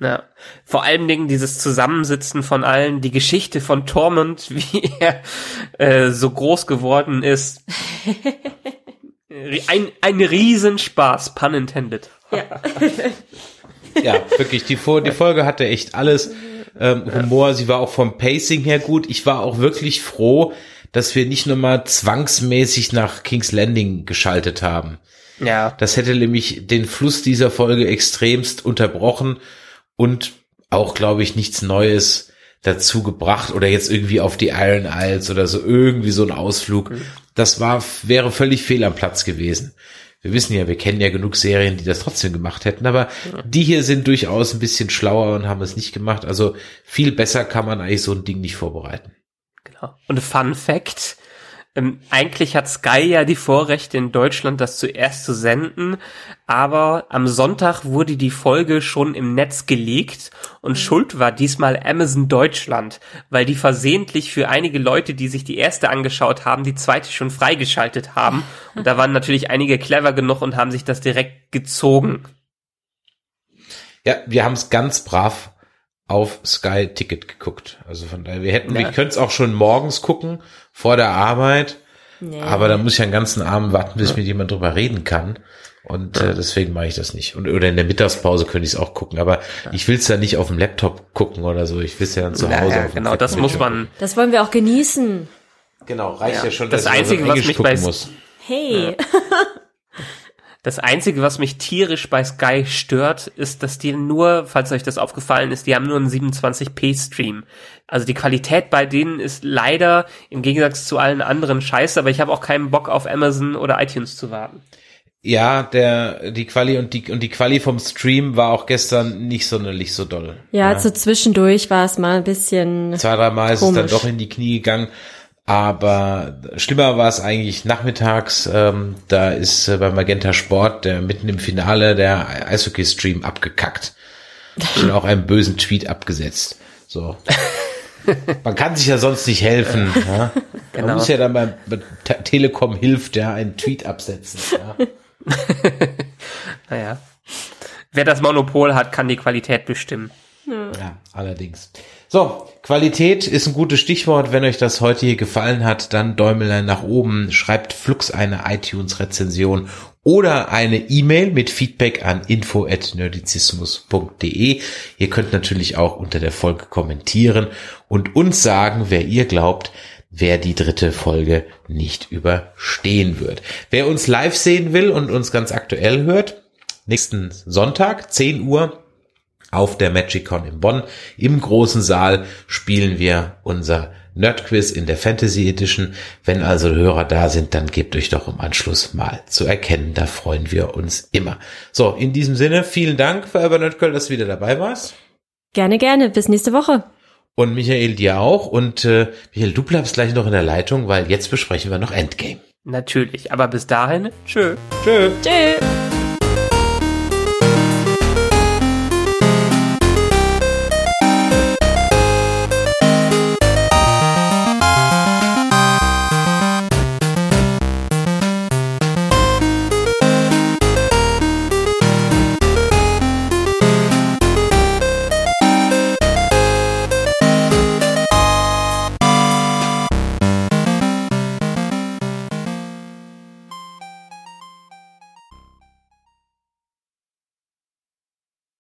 Ja, vor allen Dingen dieses Zusammensitzen von allen, die Geschichte von Tormund, wie er äh, so groß geworden ist. Ein, ein Riesenspaß, pun intended. Ja. Ja, wirklich, die, die Folge hatte echt alles. Ähm, Humor, sie war auch vom Pacing her gut. Ich war auch wirklich froh, dass wir nicht nur mal zwangsmäßig nach King's Landing geschaltet haben. Ja. Das hätte nämlich den Fluss dieser Folge extremst unterbrochen und auch, glaube ich, nichts Neues dazu gebracht oder jetzt irgendwie auf die Iron Isles oder so irgendwie so ein Ausflug. Das war, wäre völlig fehl am Platz gewesen. Wir wissen ja, wir kennen ja genug Serien, die das trotzdem gemacht hätten, aber die hier sind durchaus ein bisschen schlauer und haben es nicht gemacht. Also viel besser kann man eigentlich so ein Ding nicht vorbereiten. Genau. Und Fun Fact, ähm, eigentlich hat Sky ja die Vorrechte in Deutschland, das zuerst zu senden, aber am Sonntag wurde die Folge schon im Netz gelegt und Schuld war diesmal Amazon Deutschland, weil die versehentlich für einige Leute, die sich die erste angeschaut haben, die zweite schon freigeschaltet haben. Und da waren natürlich einige clever genug und haben sich das direkt gezogen. Ja, wir haben es ganz brav auf Sky Ticket geguckt. Also von daher, wir hätten, Ja. wir können es auch schon morgens gucken, vor der Arbeit. Nee. Aber da muss ich einen ganzen Abend warten, bis mit jemand drüber reden kann. Und äh, deswegen mache ich das nicht. Und, oder in der Mittagspause könnte ich es auch gucken. Aber ich will es ja nicht auf dem Laptop gucken oder so. Ich will es ja dann zu Hause. Naja, auf dem genau, das muss man. Das wollen wir auch genießen. Genau, reicht ja, Ja. schon, Das dass ich Einzige, was mich gucken bei- muss. Hey. Das Einzige, was mich tierisch bei Sky stört, ist, dass die nur, falls euch das aufgefallen ist, die haben nur einen 27p-Stream. Also die Qualität bei denen ist leider im Gegensatz zu allen anderen scheiße, aber ich habe auch keinen Bock auf Amazon oder iTunes zu warten. Ja, der, die Quali und die, und die Quali vom Stream war auch gestern nicht sonderlich so doll. Ja, so zwischendurch war es mal ein bisschen. Zwei, drei Mal ist es dann doch in die Knie gegangen. Aber schlimmer war es eigentlich nachmittags. Ähm, da ist äh, bei Magenta Sport der mitten im Finale der Eishockey-Stream abgekackt. Und auch einen bösen Tweet abgesetzt. So. Man kann sich ja sonst nicht helfen. Ja? Genau. Man muss ja dann bei, bei Te- Telekom hilft, ja, einen Tweet absetzen. Ja? Naja. Wer das Monopol hat, kann die Qualität bestimmen. Ja, allerdings. So, Qualität ist ein gutes Stichwort. Wenn euch das heute hier gefallen hat, dann Däumelein nach oben, schreibt flux eine iTunes-Rezension oder eine E-Mail mit Feedback an info.nerdizismus.de. Ihr könnt natürlich auch unter der Folge kommentieren und uns sagen, wer ihr glaubt, wer die dritte Folge nicht überstehen wird. Wer uns live sehen will und uns ganz aktuell hört, nächsten Sonntag, 10 Uhr, auf der MagicCon in Bonn. Im großen Saal spielen wir unser Nerdquiz in der Fantasy Edition. Wenn also Hörer da sind, dann gebt euch doch im Anschluss mal zu erkennen. Da freuen wir uns immer. So, in diesem Sinne, vielen Dank, Forever Nerdgirl, dass du wieder dabei warst. Gerne, gerne. Bis nächste Woche. Und Michael dir auch. Und äh, Michael, du bleibst gleich noch in der Leitung, weil jetzt besprechen wir noch Endgame. Natürlich. Aber bis dahin, tschö. Tschö. Tschüss.